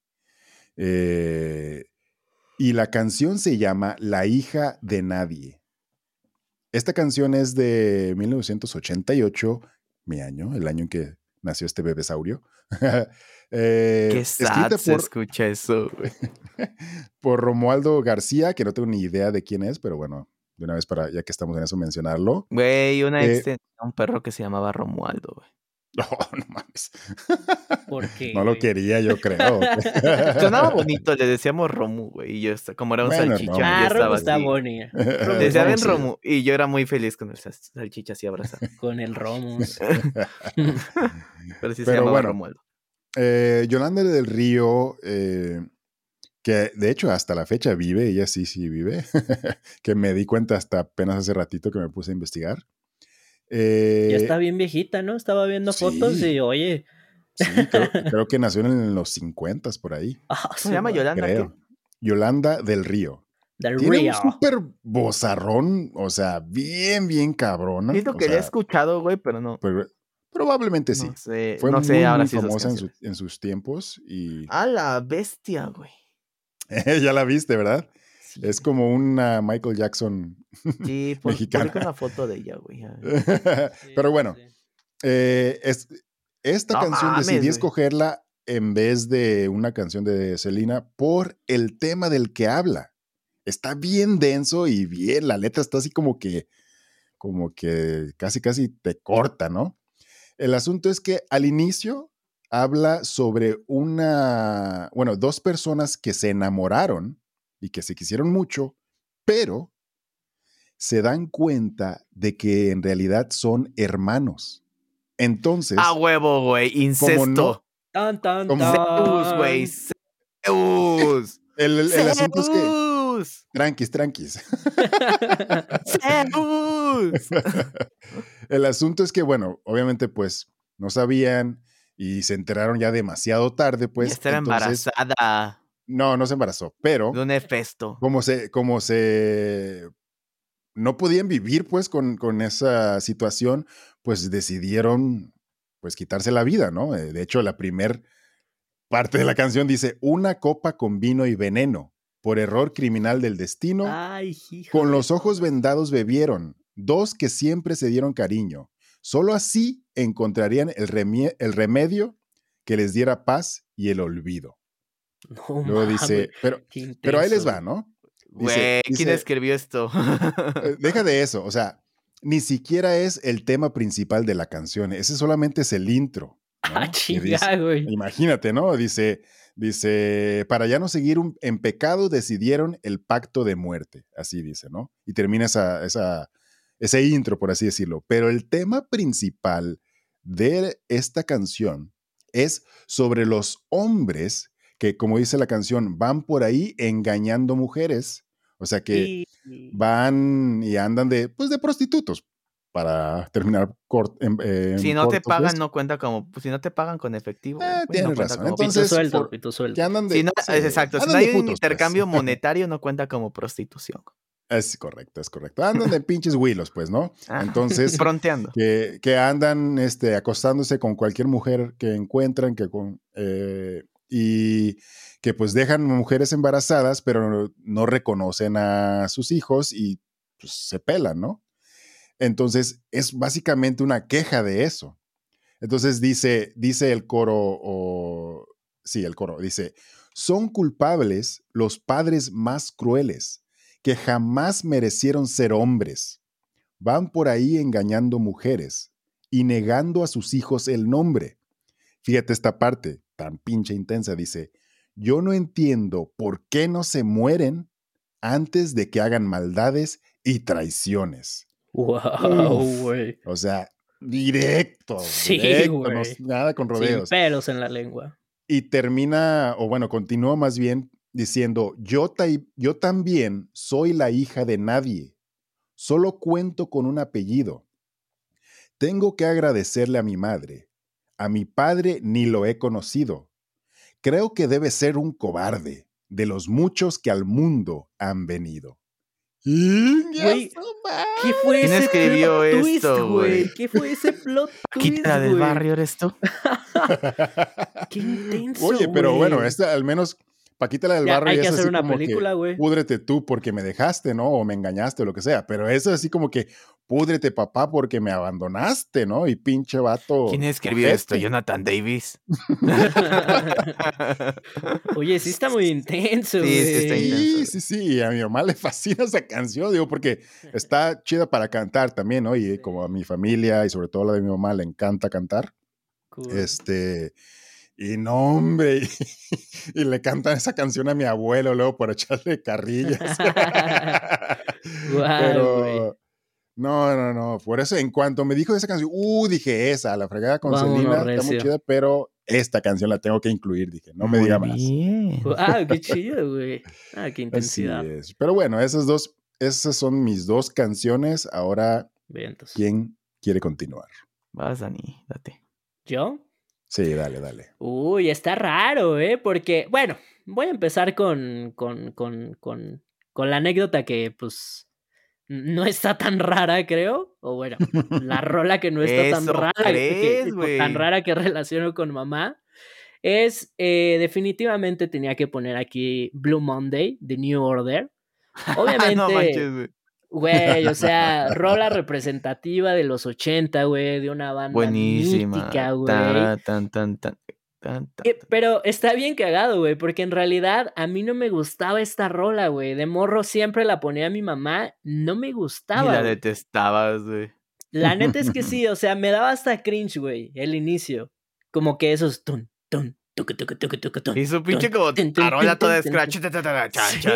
Eh, y la canción se llama La hija de nadie. Esta canción es de 1988, mi año, el año en que nació este bebesaurio. Eh, Qué sad se por, escucha eso, por Romualdo García, que no tengo ni idea de quién es, pero bueno, de una vez para, ya que estamos en eso, mencionarlo. Güey, una Eh, ex tenía un perro que se llamaba Romualdo, güey. No, no mames. ¿Por qué? No lo quería, yo creo. Sonaba bonito, le decíamos Romu, güey. Y yo, como era un Bueno, salchicha, Romu. yo Ah, Romo estaba está bonito. Le decía, ven Sí. Romu. Y yo era muy feliz con el sal- salchicha así abrazado. Con el Romus. Pero sí se Pero llamaba bueno. Romualdo. Eh, Yolanda del Río, eh, que de hecho hasta la fecha vive, ella sí, sí vive, que me di cuenta hasta apenas hace ratito que me puse a investigar. Eh, ya está bien viejita, ¿no? Estaba viendo fotos y, oye. Sí, creo, creo que nació en los 50 por ahí, ah, Se llama Yolanda. ¿qué? creo. Yolanda del Río. Del Tiene Río. un súper bozarrón, o sea, bien, bien cabrón. Siento que la he escuchado, güey, pero no. pero- probablemente sí. No sé, Fue no muy, sé ahora muy sí famosa en, su- en sus tiempos y A la bestia, güey. ya la viste, ¿verdad? Sí, Es como una Michael Jackson. Sí, por, mexicana. publica una foto de ella, güey. Sí, Pero bueno, sí. eh, es- esta No canción mames, decidí güey. escogerla en vez de una canción de Selena por el tema del que habla. Está bien denso y bien, la letra está así como que, como que casi, casi te corta, ¿no? El asunto es que al inicio habla sobre una, bueno, dos personas que se enamoraron y que se quisieron mucho, pero se dan cuenta de que en realidad son hermanos. Entonces, A huevo, güey. Incesto. no- Tan, tan, como- Zeus, tan. güey. Zeus. el, el- el asunto es que, Zeus. tranquis, tranquis. Zeus. el asunto es que, bueno, obviamente, pues no sabían y se enteraron ya demasiado tarde, pues. Esta era entonces- embarazada No, no se embarazó, pero de un Hefesto. como se, como se no podían vivir pues con, con esa situación, pues decidieron pues quitarse la vida, ¿no? Eh, De hecho, la primer parte de la canción dice, una copa con vino y veneno, por error criminal del destino, Ay, con los ojos vendados bebieron, dos que siempre se dieron cariño. Solo así encontrarían el, el remedio que les diera paz y el olvido. No, Luego dice, pero, pero ahí les va, ¿no? Güey, ¿quién dice- escribió esto? Eh, Deja de eso, o sea, ni siquiera es el tema principal de la canción, ese solamente es el intro. ¿no? Ah, chinga, güey. imagínate, ¿no? Dice, dice, para ya no seguir un- en pecado decidieron el pacto de muerte, así dice, ¿no? Y termina esa, esa, ese intro, por así decirlo. Pero el tema principal de esta canción es sobre los hombres que como dice la canción, van por ahí engañando mujeres. O sea que van y andan de, pues de prostitutos para terminar corto. si no te pagan, pues. no cuenta como, pues, si no te pagan con efectivo. Eh, tienes razón. Entonces, sueldo, sueldo. Que andan de, exacto, si no hay un pues. intercambio monetario, no cuenta como prostitución. Es correcto, es correcto. Andan de pinches huilos, pues, ¿no? Ah, Entonces, fronteando. Que, que, andan este, acostándose con cualquier mujer que encuentran, que con, eh, y que pues dejan mujeres embarazadas, pero no, reconocen a sus hijos y pues, se pelan, ¿no? Entonces, es básicamente una queja de eso. Entonces dice, dice el coro, o sí, el coro, dice, son culpables los padres más crueles que jamás merecieron ser hombres. Van por ahí engañando mujeres y negando a sus hijos el nombre. Fíjate esta parte tan pinche intensa, dice, yo no entiendo por qué no se mueren antes de que hagan maldades y traiciones. Wow, güey. O sea, directo. Sí, directo, nada con rodeos. Sin pelos en la lengua. Y termina, o bueno, continúa más bien diciendo, yo, yo también soy la hija de nadie, solo cuento con un apellido. Tengo que agradecerle a mi madre. A mi padre ni lo he conocido. Creo que debe ser un cobarde de los muchos que al mundo han venido. ¿Qué fue ¿Quién ese escribió plot esto, güey? ¿Qué fue ese plot twist, Quita del barrio eres tú. Qué intenso, Oye, pero bueno, esta al menos Paquita la del barrio hay que es hacer así una como película, que, güey. Púdrete tú porque me dejaste, ¿no? O me engañaste o lo que sea. Pero eso es así como que púdrete papá porque me abandonaste, ¿no? Y pinche vato. ¿Quién escribió esto? Jonathan Davis. Oye, sí está muy intenso, Sí, sí está güey. intenso. Sí, sí, sí. A mi mamá le fascina esa canción, digo, porque está chida para cantar también, ¿no? Y como a mi familia y sobre todo la de mi mamá le encanta cantar. Cool. Este. Y no, hombre, y, le cantan esa canción a mi abuelo luego por echarle carrillas. Guau, Pero no, no, no. Por eso, en cuanto me dijo de esa canción, uh, dije esa, la fregada con Vámonos, Selena, está muy chida, pero esta canción la tengo que incluir, dije, no me Muy diga más. Guau, qué chido, güey. Ah, qué Así intensidad. es. Pero bueno, esas dos, esas son mis dos canciones. Ahora, Bien. ¿quién quiere continuar? Vas, Dani, date. ¿Yo? Sí, dale, dale. Uy, está raro, ¿eh? Porque, bueno, voy a empezar con, con, con, con, con la anécdota que, pues, no está tan rara, creo. O bueno, la rola que no está tan rara, que- crees, que- güey. tan rara que relaciono con mamá. Es, eh, definitivamente tenía que poner aquí Blue Monday, The New Order. Obviamente, no manches, güey. o sea, rola representativa de los 80, güey, de una banda Buenísima. mítica, güey. Tan, tan, tan, tan, tan, Eh, Pero está bien cagado, güey, porque en realidad a mí no me gustaba esta rola, güey. De morro siempre la ponía mi mamá, no me Y gustaba. la güey. detestabas, güey. La neta es que sí, o sea, me daba hasta cringe, güey, el inicio. Como que esos tun, tun, Y su pinche como tarola toda scratch.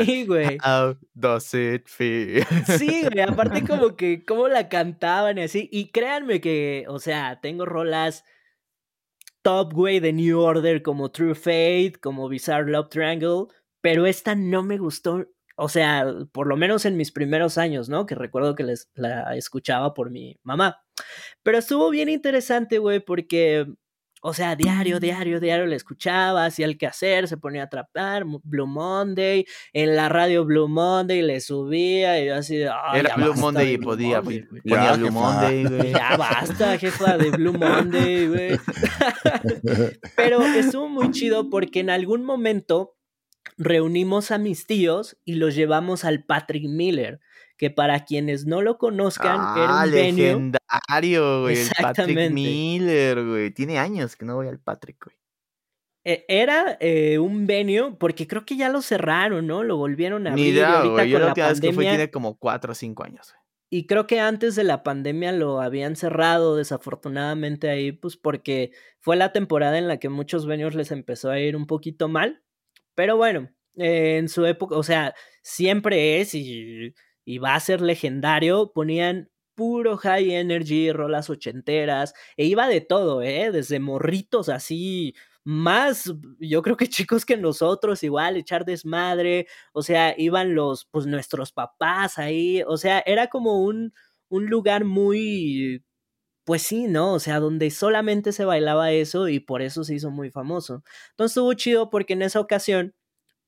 Sí, güey. How does it feel? Sí, güey, aparte como que cómo la cantaban y así. Y créanme que, o sea, tengo rolas top, güey, de New Order como True Fate, como Bizarre Love Triangle, pero esta no me gustó. O sea, por lo menos en mis primeros años, ¿no? Que recuerdo que les, la escuchaba por mi mamá. Pero estuvo bien interesante, güey, porque, o sea, diario, diario, diario la escuchaba, hacía el quehacer, se ponía a atrapar, Blue Monday, en la radio Blue Monday le subía y yo así de, "Ay, Era Blue basta Monday y Blue podía. Monday, güey". Ponía Ya, Blue jefa. Monday, güey. Ya basta, jefa de Blue Monday, güey. Pero estuvo muy chido porque en algún momento reunimos a mis tíos y los llevamos al Patrick Miller, que para quienes no lo conozcan, era Ah, un legendario, güey. El Patrick. Miller, güey. Tiene años que no voy al Patrick, güey. eh, Era eh, un venue, porque creo que ya lo cerraron, ¿no? Lo volvieron a Ni abrir y idea, ahorita güey. Yo con la última vez que tiene como 4 o 5 años, güey. Y creo que antes de la pandemia lo habían cerrado, desafortunadamente ahí, pues porque fue la temporada en la que muchos venues les empezó a ir un poquito mal. Pero bueno, eh, en su época, o sea, siempre es y, y va a ser legendario. Ponían puro high energy, rolas ochenteras, e iba de todo, ¿eh? Desde morritos así, más, yo creo que chicos que nosotros, igual, echar desmadre, o sea, iban los, pues nuestros papás ahí, o sea, era como un, un lugar muy, pues sí, ¿no? O sea, donde solamente se bailaba eso y por eso se hizo muy famoso. Entonces estuvo chido porque en esa ocasión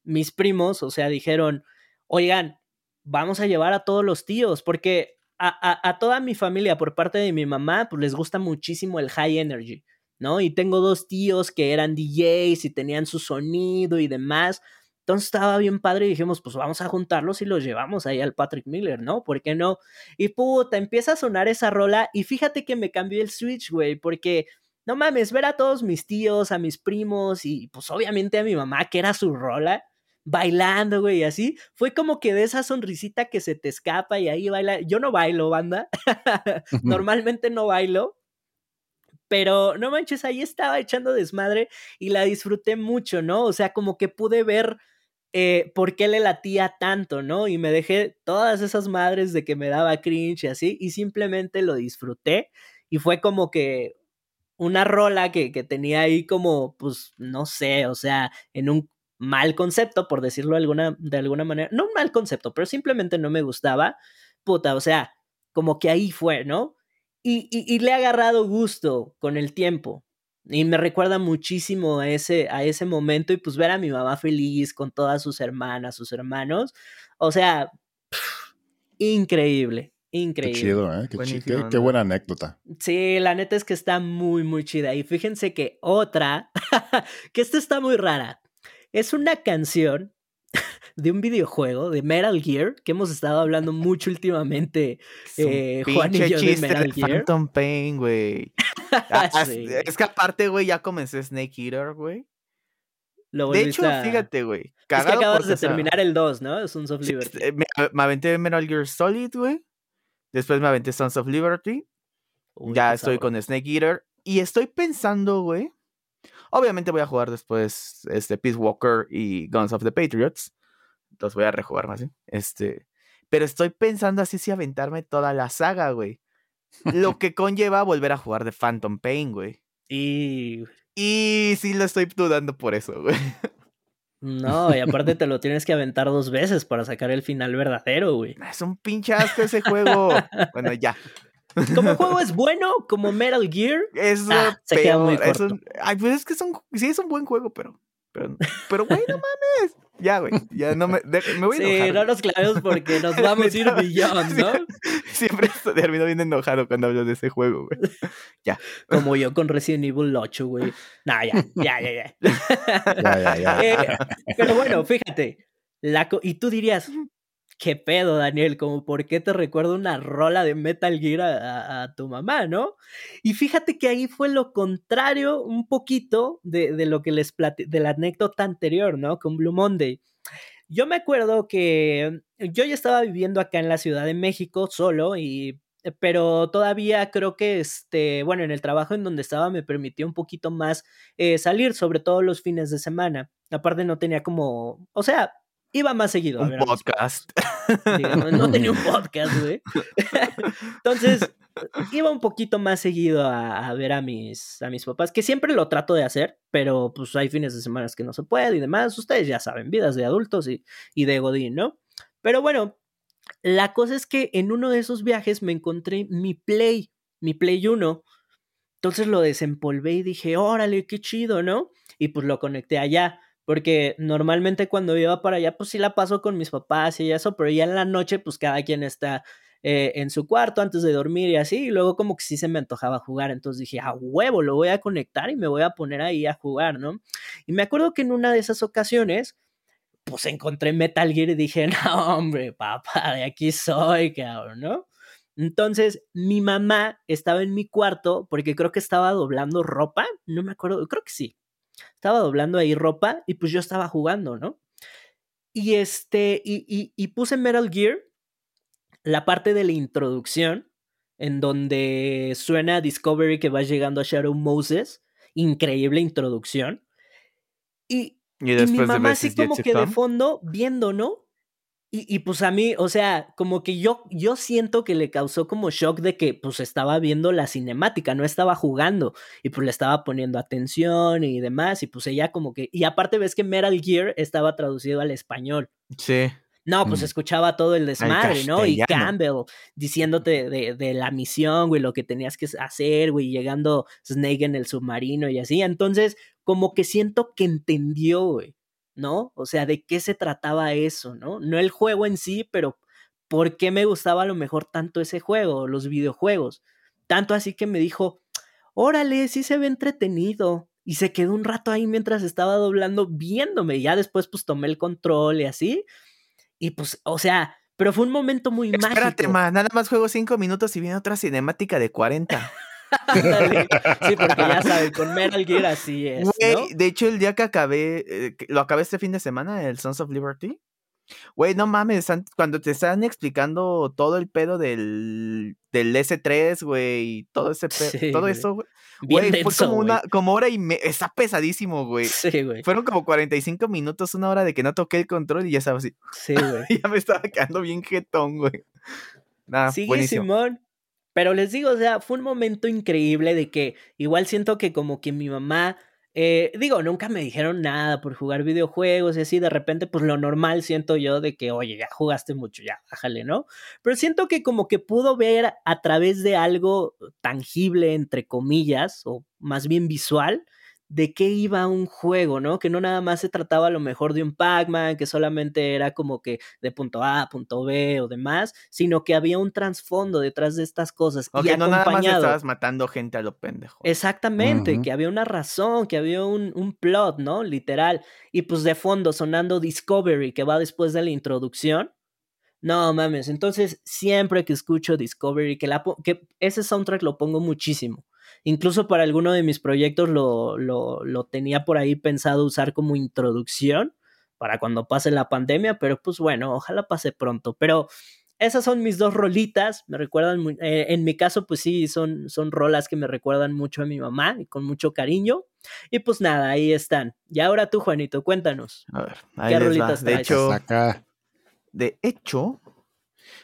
mis primos, o sea, dijeron, oigan, vamos a llevar a todos los tíos, porque a, a, toda mi familia por parte de mi mamá, pues les gusta muchísimo el high energy, ¿no? Y tengo dos tíos que eran DJs y tenían su sonido y demás. Entonces estaba bien padre y dijimos, pues vamos a juntarlos y los llevamos ahí al Patrick Miller, ¿no? ¿Por qué no? Y puta, empieza a sonar esa rola y fíjate que me cambió el switch, güey, porque no mames, ver a todos mis tíos, a mis primos y pues obviamente a mi mamá, que era su rola, bailando, güey, así. Fue como que de esa sonrisita que se te escapa y ahí baila. Yo no bailo, banda. Normalmente no bailo. Pero no manches, ahí estaba echando desmadre y la disfruté mucho, ¿no? O sea, como que pude ver eh, por qué le latía tanto, ¿no? Y me dejé todas esas madres de que me daba cringe y así, y simplemente lo disfruté. Y fue como que una rola que, que tenía ahí como, pues, no sé, o sea, en un mal concepto, por decirlo de alguna, de alguna manera. No un mal concepto, pero simplemente no me gustaba. Puta, o sea, como que ahí fue, ¿no? Y, y, le he agarrado gusto con el tiempo. Y me recuerda muchísimo a ese, a ese momento y pues ver a mi mamá feliz con todas sus hermanas, sus hermanos. O sea, increíble, increíble. Qué chido, ¿eh? Qué, qué, buena anécdota. Sí, la neta es que está muy, muy chida. Y fíjense que otra, que esta está muy rara. Es una canción de un videojuego de Metal Gear que hemos estado hablando mucho últimamente. Eh, Juan y yo de Metal Gear. Phantom Pain, güey. Ah, es que aparte, güey, ya comencé Snake Eater, güey. De hecho, fíjate, güey. Es que acabas de terminar el 2, ¿no? Sons of Liberty. me, me, aventé Metal Gear Solid, güey. Después me aventé Sons of Liberty. ya estoy con Snake Eater. Y estoy pensando, güey, Obviamente voy a jugar después este, Peace Walker y Guns of the Patriots. Entonces voy a rejugar más, ¿sí? Este. Pero estoy pensando así si aventarme toda la saga, güey. Lo que conlleva volver a jugar de Phantom Pain, güey. Y. Y sí lo estoy dudando por eso, güey. No, y aparte te lo tienes que aventar dos veces para sacar el final verdadero, güey. Es un pinche asco ese juego. bueno, ya. Como juego es bueno, como Metal Gear. Es ah, se queda muy corto. ay, pues es que son, sí es un buen juego, pero, pero, pero güey, no mames. Ya, güey, ya no me, me voy a enojar. Sí, no nos clavemos porque nos vamos a ir billón, ¿no? Siempre termino bien enojado cuando hablo de ese juego, güey. Ya. Como yo con Resident Evil 8, güey. Nah, ya, ya, ya, ya. ya, ya, ya. Eh, pero bueno, fíjate. La y tú dirías, ¿qué pedo, Daniel? Como, ¿por qué te recuerdo una rola de Metal Gear a, tu mamá, no? Y fíjate que ahí fue lo contrario un poquito de, lo que les platicé, de la anécdota anterior, ¿no? Con Blue Monday. Yo me acuerdo que yo ya estaba viviendo acá en la Ciudad de México solo y eh, pero todavía creo que este, bueno, en el trabajo en donde estaba me permitió un poquito más eh, salir, sobre todo los fines de semana. Aparte no tenía como, o sea, iba más seguido. Un podcast. no, tenía un podcast, güey. Entonces, iba un poquito más seguido a, ver a mis, a mis papás, que siempre lo trato de hacer, pero pues hay fines de semana que no se puede y demás. Ustedes ya saben, vidas de adultos y, y de Godín, ¿no? Pero bueno, la cosa es que en uno de esos viajes me encontré mi Play, mi Play 1. Entonces lo desempolvé y dije, órale, qué chido, ¿no? Y pues lo conecté allá porque normalmente cuando iba para allá, pues sí la paso con mis papás y eso, pero ya en la noche, pues cada quien está eh, en su cuarto antes de dormir y así, y luego como que sí se me antojaba jugar, entonces dije, a huevo, lo voy a conectar y me voy a poner ahí a jugar, ¿no? Y me acuerdo que en una de esas ocasiones, pues encontré Metal Gear y dije, no, hombre, papá, de aquí soy, cabrón, ¿no? Entonces, mi mamá estaba en mi cuarto porque creo que estaba doblando ropa, no me acuerdo, creo que sí, estaba doblando ahí ropa y pues yo estaba jugando, ¿no? Y este, y, y, puse Metal Gear, la parte de la introducción, en donde suena Discovery que va llegando a Shadow Moses, increíble introducción. Y, y, mi mamá así como que de fondo viendo, ¿no? Y, y, pues a mí, o sea, como que yo, yo siento que le causó como shock de que pues estaba viendo la cinemática, no estaba jugando y pues le estaba poniendo atención y demás y pues ella como que, y aparte ves que Metal Gear estaba traducido al español. Sí. No, pues Mm. escuchaba todo el desmadre, ¿no? Y. Campbell diciéndote de, de la misión, güey, lo que tenías que hacer, güey, llegando Snake en el submarino y así. Entonces, como que siento que entendió, güey, ¿no? O sea, de qué se trataba eso, ¿no? No el juego en sí, pero por qué me gustaba a lo mejor tanto ese juego, los videojuegos. Tanto así que me dijo, órale, sí se ve entretenido. Y se quedó un rato ahí mientras estaba doblando viéndome. Ya después pues tomé el control y así. Y pues, o sea, pero fue un momento muy Espérate, mágico. ma, nada más juego cinco minutos y viene otra cinemática de 40. Sí, porque ya sabes, con Metal Gear así es, Güey, ¿no? de hecho, el día que acabé, eh, lo acabé este fin de semana, el Sons of Liberty. Güey, no mames, an- cuando te están explicando todo el pedo del, del S3, güey, y todo ese pedo, Sí, todo eso, güey. Fue como una, como hora y me, está pesadísimo, güey. Sí, güey. Fueron como 45 minutos, una hora de que no toqué el control y ya estaba así. Sí, güey. ya me estaba quedando bien jetón, güey. Nada, Sigue buenísimo. Simón. Pero les digo, o sea, fue un momento increíble de que igual siento que como que mi mamá, eh, digo, nunca me dijeron nada por jugar videojuegos y así, de repente, pues lo normal siento yo de que, oye, ya jugaste mucho, ya, bájale, ¿no? Pero siento que como que pudo ver a través de algo tangible, entre comillas, o más bien visual, de qué iba un juego, ¿no? Que no nada más se trataba a lo mejor de un Pac-Man, que solamente era como que de punto A punto B o demás, sino que había un trasfondo detrás de estas cosas. Ok, y no nada más acompañado. estabas matando gente a lo pendejo. Exactamente, que había una razón, que había un, un plot, ¿no? Literal. Y pues de fondo sonando Discovery, que va después de la introducción. No mames, entonces siempre que escucho Discovery, que, la, que ese soundtrack lo pongo muchísimo. Incluso para alguno de mis proyectos lo, lo, lo tenía por ahí pensado usar como introducción para cuando pase la pandemia, pero pues bueno, ojalá pase pronto. Pero esas son mis dos rolitas, me recuerdan, eh, en mi caso pues sí, son, son rolas que me recuerdan mucho a mi mamá y con mucho cariño. Y pues nada, ahí están. Y ahora tú, Juanito, cuéntanos. A ver, ahí ¿Qué les va. rolitas De traes? hecho. De hecho,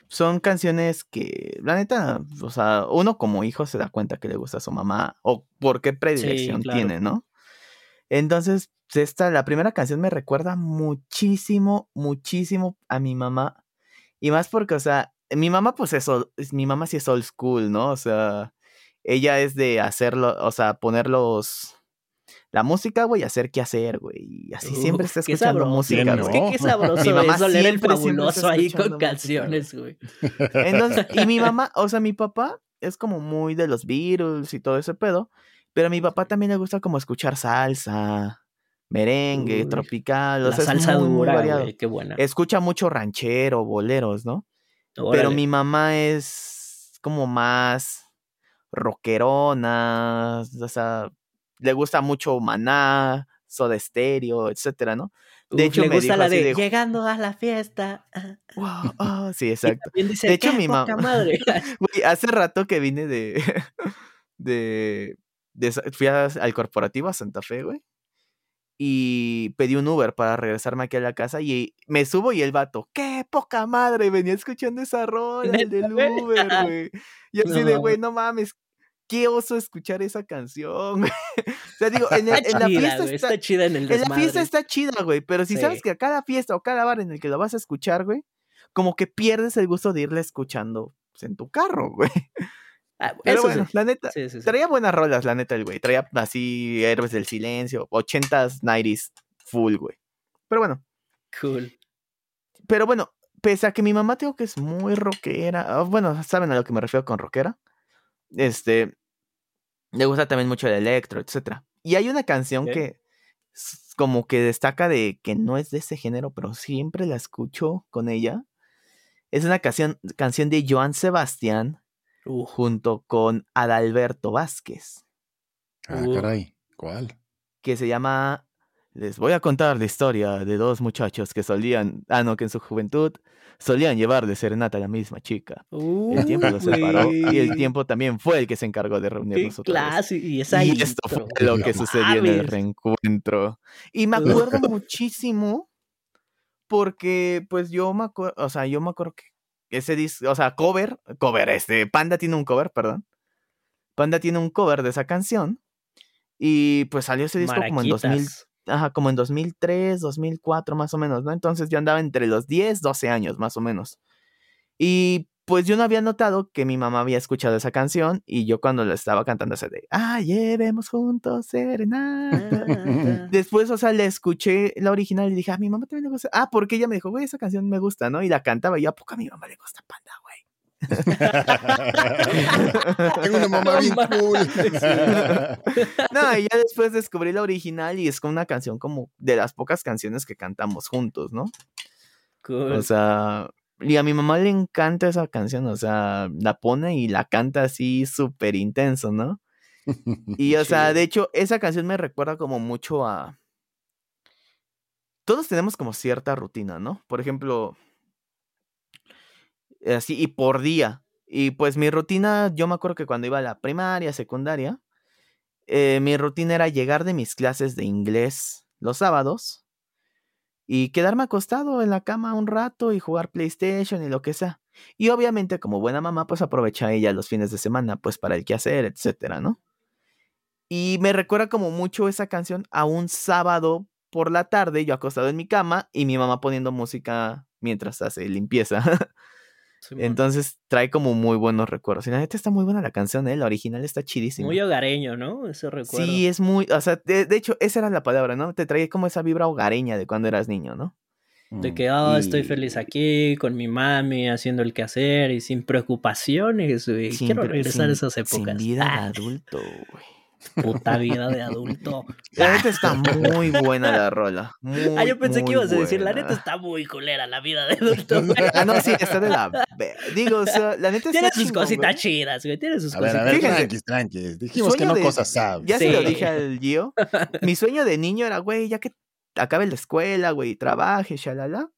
son canciones que, la neta, o sea, uno como hijo se da cuenta que le gusta a su mamá o por qué predilección claro. tiene, ¿no? Entonces, esta, la primera canción me recuerda muchísimo, muchísimo a mi mamá. Y más porque, o sea, mi mamá, pues eso, mi mamá sí es old school, ¿no? O sea, ella es de hacerlo, o sea, poner los. La música, güey, hacer qué hacer, güey. Y así siempre está escuchando sabroso. música, güey. que ¿no? qué sabroso Mi mamá es oler el fabuloso ahí con música, canciones, güey. Entonces, y mi mamá, o sea, mi papá es como muy de los Beatles y todo ese pedo, pero a mi papá también le gusta como escuchar salsa, merengue, Uy, tropical, o La sea, es salsa muy, muy dura, variado. güey, qué buena. Escucha mucho ranchero, boleros, ¿no? Pero mi mamá es como más rockerona, o sea, le gusta mucho Maná, Soda Stereo, etcétera, ¿no? De Uf, hecho, le me gusta dijo la de, de- llegando a la fiesta. Wow, ah, sí, exacto. dice, De hecho, "Qué mi mamá- madre. Hace rato que vine de. de. fui a- al corporativo a Santa Fe, güey. Y pedí un Uber para regresarme aquí a la casa. Y me subo y el vato, ¡qué poca madre! Venía escuchando esa rola, el del. Uber, güey. Y así No de, güey, no mames. Qué oso escuchar esa canción, güey. O sea, digo, en, el- en la chida, fiesta güey, está, está chida en el en la desmadre. fiesta está chida, güey, pero si sabes que a cada fiesta o cada bar en el que lo vas a escuchar, güey, como que pierdes el gusto de irla escuchando pues, en tu carro, güey. Ah, Pero bueno, sí. la neta, Sí, traía buenas rolas, la neta, el güey. Traía así Héroes del Silencio, 80s, 90s, full, güey. Pero bueno, Cool. pero bueno, pese a que mi mamá tengo que es muy rockera, ah, bueno, saben a lo que me refiero con rockera. Este, le gusta también mucho el electro, etcétera. Y hay una canción que como que destaca de que no es de ese género, pero siempre la escucho con ella. Es una canción, canción de Joan Sebastián junto con Adalberto Vázquez, Ah, Uh. caray. ¿Cuál? que se llama Les voy a contar la historia de dos muchachos que solían, ah no, que en su juventud solían llevar de serenata a la misma chica. El tiempo los separó y el tiempo también fue el que se encargó de reunirnos otra vez. Y esa Y esto fue lo que no sucedió en el reencuentro. Y me acuerdo muchísimo porque pues yo me acuerdo, o sea, yo me acuerdo que ese disco, o sea, cover, cover, este, Panda tiene un cover, perdón. Panda tiene un cover de esa canción. Y pues salió ese disco como en 2000, Maraquitas. Ajá, como en 2003, 2004 más o menos, ¿no? Entonces yo andaba entre los 10, 12 años más o menos. Y pues yo no había notado que mi mamá había escuchado esa canción y yo cuando la estaba cantando ese de, ah, llevemos juntos serenata. Después, o sea, le escuché la original y dije, a mi mamá también le gusta. Ah, porque ella me dijo, güey, esa canción me gusta, ¿no? Y la cantaba y yo, ¿a poco a mi mamá le gusta Panda, güey? Tengo una mamá No bien cool. No, y ya después descubrí la original y es como una canción como de las pocas canciones que cantamos juntos, ¿no? Cool. O sea, y a mi mamá le encanta esa canción, o sea, la pone y la canta así súper intenso, ¿no? Y o sea, de hecho, esa canción me recuerda como mucho a... Todos tenemos como cierta rutina, ¿no? Por ejemplo, así, y por día. Y pues mi rutina, yo me acuerdo que cuando iba a la primaria, secundaria, eh, mi rutina era llegar de mis clases de inglés los sábados y quedarme acostado en la cama un rato y jugar PlayStation y lo que sea. Y obviamente, como buena mamá, pues aprovecha ella los fines de semana, pues para el quehacer, etcétera, ¿no? Y me recuerda como mucho esa canción a un sábado por la tarde, yo acostado en mi cama y mi mamá poniendo música mientras hace limpieza. Entonces trae como muy buenos recuerdos. Y la neta está muy buena la canción, ¿eh? La original está chidísima. Muy hogareño, ¿no? Ese recuerdo. Sí, es muy, o sea, de, de hecho, esa era la palabra, ¿no? Te trae como esa vibra hogareña de cuando eras niño, ¿no? De que, oh, estoy feliz aquí con mi mami haciendo el quehacer y sin preocupaciones, güey. Quiero regresar sin- a esas épocas. Sin vida de Ah, adulto, güey. Puta vida de adulto. La neta está muy buena la rola. Muy, ah, yo pensé que ibas a decir, la neta está muy culera la vida de adulto. güey. Ah, no, sí, está de la... Digo, o sea, la neta está Tiene sus chingón, cositas güey. chidas, güey. Tiene sus A ver, a cositas. ver, Fíjense. tranquis, tranquis. Dijimos que no de- cosas sabes. Ya se lo dije al Gio. Mi sueño de niño era, güey, ya que acabe la escuela, güey, y trabaje, shalala.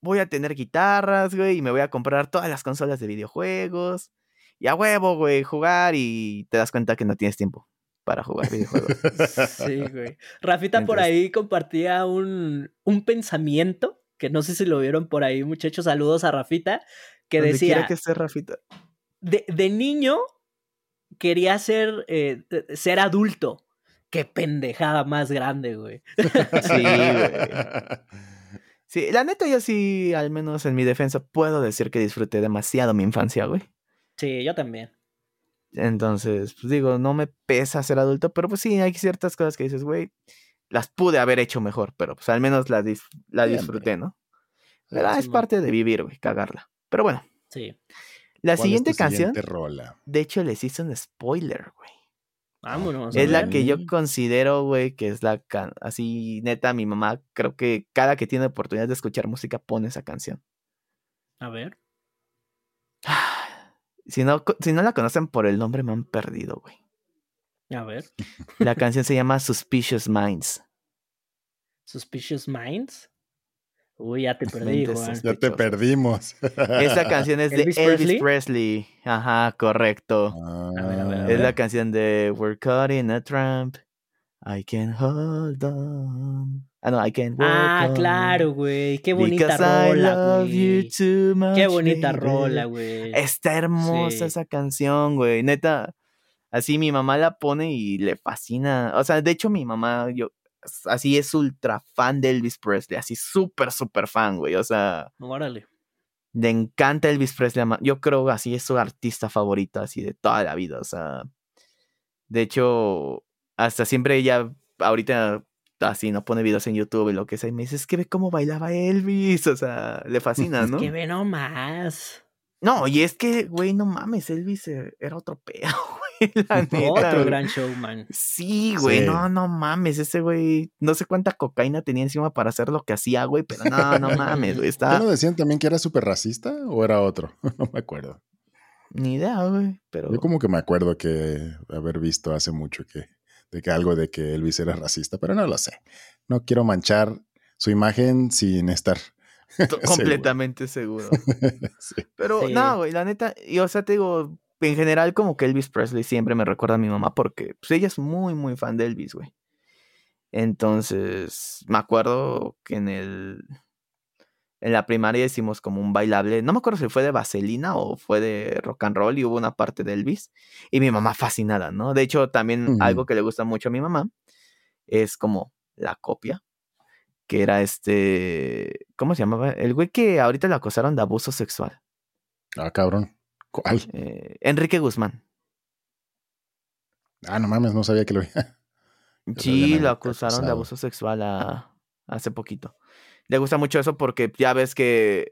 Voy a tener guitarras, güey, y me voy a comprar todas las consolas de videojuegos. Y a huevo, güey, jugar y te das cuenta que no tienes tiempo para jugar videojuegos. Sí, güey. Rafita por ahí compartía un, un pensamiento, que no sé si lo vieron por ahí, muchachos. Saludos a Rafita, que Donde decía, que esté Rafita. de, de niño quería ser, eh, ser adulto. Qué pendejada más grande, güey. Sí, güey. Sí, la neta yo sí, al menos en mi defensa, puedo decir que disfruté demasiado mi infancia, güey. Sí, yo también. Entonces, pues digo, no me pesa ser adulto, pero pues sí, hay ciertas cosas que dices, güey, las pude haber hecho mejor, pero pues al menos la, dis- la Siempre. disfruté, ¿no? Pero ah, es parte de vivir, güey, cagarla. Pero bueno, Sí. la ¿Cuál es siguiente canción, siguiente rola? de hecho, les hice un spoiler, güey. Vámonos. Es la que yo considero, güey, que es la can así, neta, mi mamá, creo que cada que tiene oportunidad de escuchar música pone esa canción. A ver. Si no, si no la conocen por el nombre, me han perdido, güey. A ver. La canción se llama Suspicious Minds. Suspicious Minds. Uy, ya te perdí, Juan. Ya te perdimos. Esa canción es de ¿Elvis Presley? Presley? Ajá, correcto. Ah, A ver, a ver, a Es la canción de We're caught in a tramp. I can hold on. Ah, no, I can walk Ah, claro, güey. Qué bonita rola, güey. Qué bonita baby. rola, güey. Está hermosa Sí. esa canción, güey. Neta, así mi mamá la pone y le fascina. O sea, de hecho, mi mamá, yo, así es ultra fan de Elvis Presley. Así súper, súper fan, güey. O sea, Órale. le encanta Elvis Presley. Yo creo así es su artista favorito, así de toda la vida. O sea, de hecho, hasta siempre ella, ahorita, así, no pone videos en YouTube y lo que sea. Y me dice, es que ve cómo bailaba Elvis. O sea, le fascina, ¿no? Que ve nomás. No, y es que, güey, no mames, Elvis eh, era otro pedo, güey. La neta, Otro gran showman. Sí, güey, Sí. no, no mames, ese güey, no sé cuánta cocaína tenía encima para hacer lo que hacía, güey, pero no, no mames, güey, ¿Ya está... no decían también que era súper racista o era otro? No me acuerdo. Ni idea, güey, pero... Yo como que me acuerdo que haber visto hace mucho que de que algo de que Elvis era racista, pero no lo sé. No quiero manchar su imagen sin estar completamente seguro. Sí. Pero Sí. no, güey, la neta, y o sea, te digo, en general como que Elvis Presley siempre me recuerda a mi mamá porque pues ella es muy, muy fan de Elvis, güey. Entonces, me acuerdo que en el. En la primaria hicimos como un bailable. No me acuerdo si fue de vaselina o fue de rock and roll y hubo una parte de Elvis. Y mi mamá fascinada, ¿no? De hecho, también algo que le gusta mucho a mi mamá es como la copia. Que era este. ¿Cómo se llamaba? El güey que ahorita le acusaron de abuso sexual. Ah, cabrón. ¿Cuál? Eh, Enrique Guzmán. Ah, no mames, no sabía que lo había. lo Sí, lo acusaron de abuso sexual a- hace poquito. Le gusta mucho eso porque ya ves que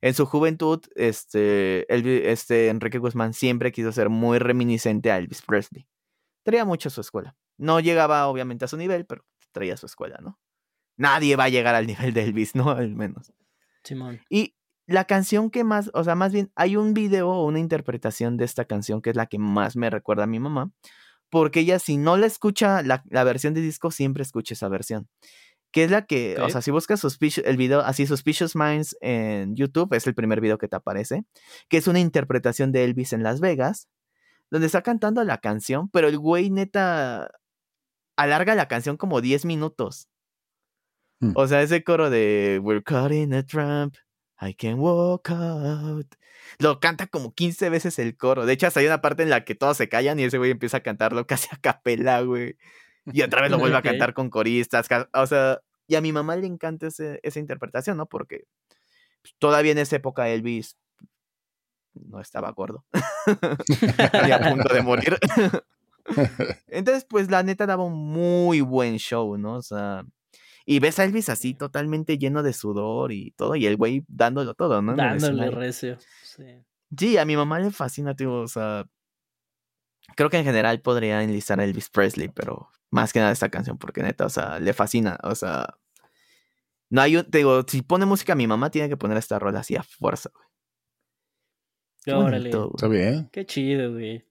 en su juventud, este, Elvi- este Enrique Guzmán siempre quiso ser muy reminiscente a Elvis Presley. Traía mucho a su escuela. No llegaba obviamente a su nivel, pero traía a su escuela, ¿no? Nadie va a llegar al nivel de Elvis, ¿no? Al menos. Simón. Y la canción que más, o sea, más bien hay un video o una interpretación de esta canción que es la que más me recuerda a mi mamá, porque ella si no la escucha la, la versión de disco, siempre escucha esa versión. Que es la que, o sea, si buscas Suspicious- el video así Suspicious Minds en YouTube, es el primer video que te aparece, que es una interpretación de Elvis en Las Vegas, donde está cantando la canción, pero el güey neta alarga la canción como 10 minutos. Hmm. O sea, ese coro de We're caught in a trap, I can walk out. Lo canta como 15 veces el coro. De hecho, hasta hay una parte en la que todos se callan y ese güey empieza a cantarlo casi a capela, güey. Y otra vez lo vuelve a cantar con coristas. O sea, y a mi mamá le encanta ese- esa interpretación, ¿no? Porque pues, todavía en esa época Elvis no estaba gordo. y a punto de morir. Entonces, pues la neta daba un muy buen show, ¿no? O sea, y ves a Elvis así totalmente lleno de sudor y todo, y el güey dándolo todo, ¿no? Dándole recio. Sí. Sí, a mi mamá le fascina, tío, o sea, creo que en general podría enlistar a Elvis Presley, pero más que nada esta canción, porque neta, o sea, le fascina, o sea, no hay un, te digo, si pone música a mi mamá, tiene que poner esta rola así a fuerza, güey. Qué Órale. bonito. Está bien. Qué chido, güey.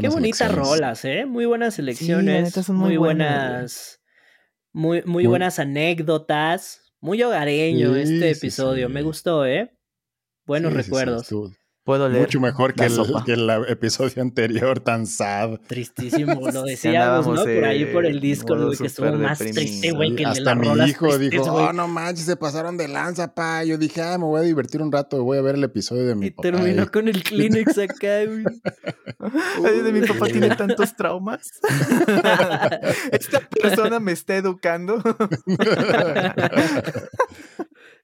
Qué bonitas rolas, ¿eh? Muy buenas selecciones. muy, muy buenas. Muy, muy Muy- buenas anécdotas. Muy hogareño Sí, este sí, episodio. Me gustó, ¿eh? Buenos Sí, sí, sí, recuerdos. estuvo Puedo leer. mucho mejor que la el, sopa. que el episodio anterior tan sad. Tristísimo, lo Sí, decíamos, ¿no? Por ahí por el modo güey, que estuvo más deprimido. triste, güey, que el de las mi rolas hijo tristes, dijo, güey. oh, no manches, se pasaron de lanza, pa. Yo dije, ah, me voy a divertir un rato, voy a ver el episodio de mi Y papá. terminó Y- con el Kleenex acá, güey. De mi papá tiene tantos traumas. Esta persona me está educando.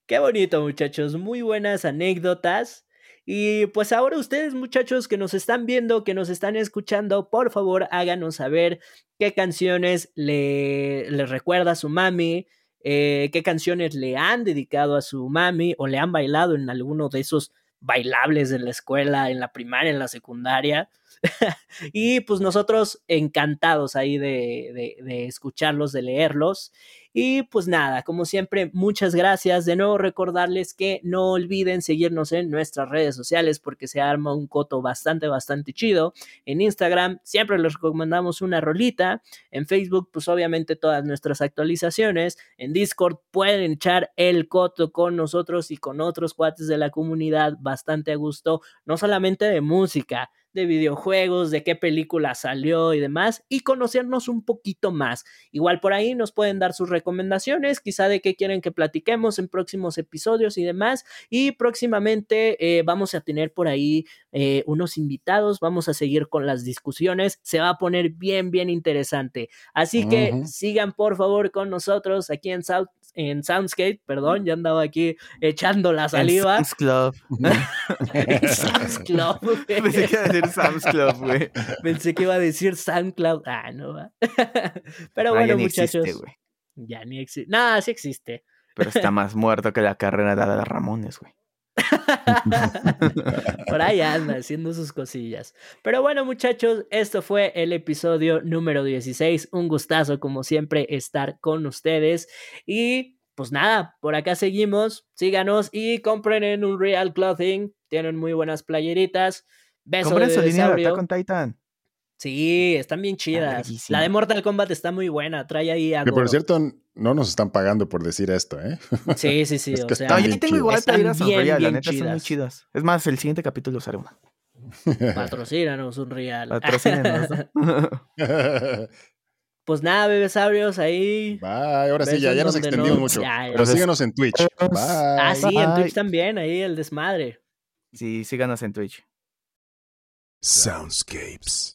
Qué bonito, muchachos. Muy buenas anécdotas. Y pues ahora ustedes, muchachos, que nos están viendo, que nos están escuchando, por favor, háganos saber qué canciones le, les recuerda a su mami, eh, qué canciones le han dedicado a su mami o le han bailado en alguno de esos bailables de la escuela, en la primaria, en la secundaria. y pues nosotros encantados ahí de, de escucharlos, de leerlos. Y pues nada, como siempre, muchas gracias. De nuevo recordarles que no olviden seguirnos en nuestras redes sociales porque se arma un coto bastante, bastante chido. En Instagram siempre les recomendamos una rolita. En Facebook, pues obviamente todas nuestras actualizaciones. En Discord pueden echar el coto con nosotros y con otros cuates de la comunidad bastante a gusto, no solamente de música, de videojuegos, de qué película salió y demás, y conocernos un poquito más. Igual por ahí nos pueden dar sus recomendaciones, quizá de qué quieren que platiquemos en próximos episodios y demás. Y próximamente eh, vamos a tener por ahí eh, unos invitados, vamos a seguir con las discusiones, se va a poner bien, bien interesante. Así que sigan por favor con nosotros aquí en, South, en Soundscape, perdón, ya andaba aquí echando la saliva. En Sam's Club. En Sam's Club, güey. Pensé que iba a decir Sam's Club, güey. Pensé que iba a decir SoundCloud. Ah, no va. Pero Ah, bueno, ya ni muchachos. existe, güey. ya ni existe. Nada, sí existe. Pero está más muerto que la carrera de Ramones, güey. Por ahí anda haciendo sus cosillas. Pero bueno, muchachos, esto fue el episodio número 16. Un gustazo, como siempre, estar con ustedes. Y pues nada, por acá seguimos. Síganos y compren en Unreal Clothing. Tienen muy buenas playeritas. Beso Compren su línea de. Attack on Titan. Sí, están bien chidas. La de Mortal Kombat está muy buena. Trae ahí a Que por cierto, no nos están pagando por decir esto, ¿eh? Sí, sí, sí. Es o que sea, No, Están yo tengo chidas. igual Están playeras bien, Unreal, la bien neta son muy chidas. Es más, el siguiente capítulo usaré una. patrocínanos un real. Patrocínenos. Pues nada, bebesaurios, ahí. Bye. Ahora sí, ya, ya nos extendimos no- mucho. ya, ya. Pero síganos en Twitch. Bye. Ah, sí, en. Twitch también, ahí el desmadre. Sí, síganos en Twitch. Soundscapes.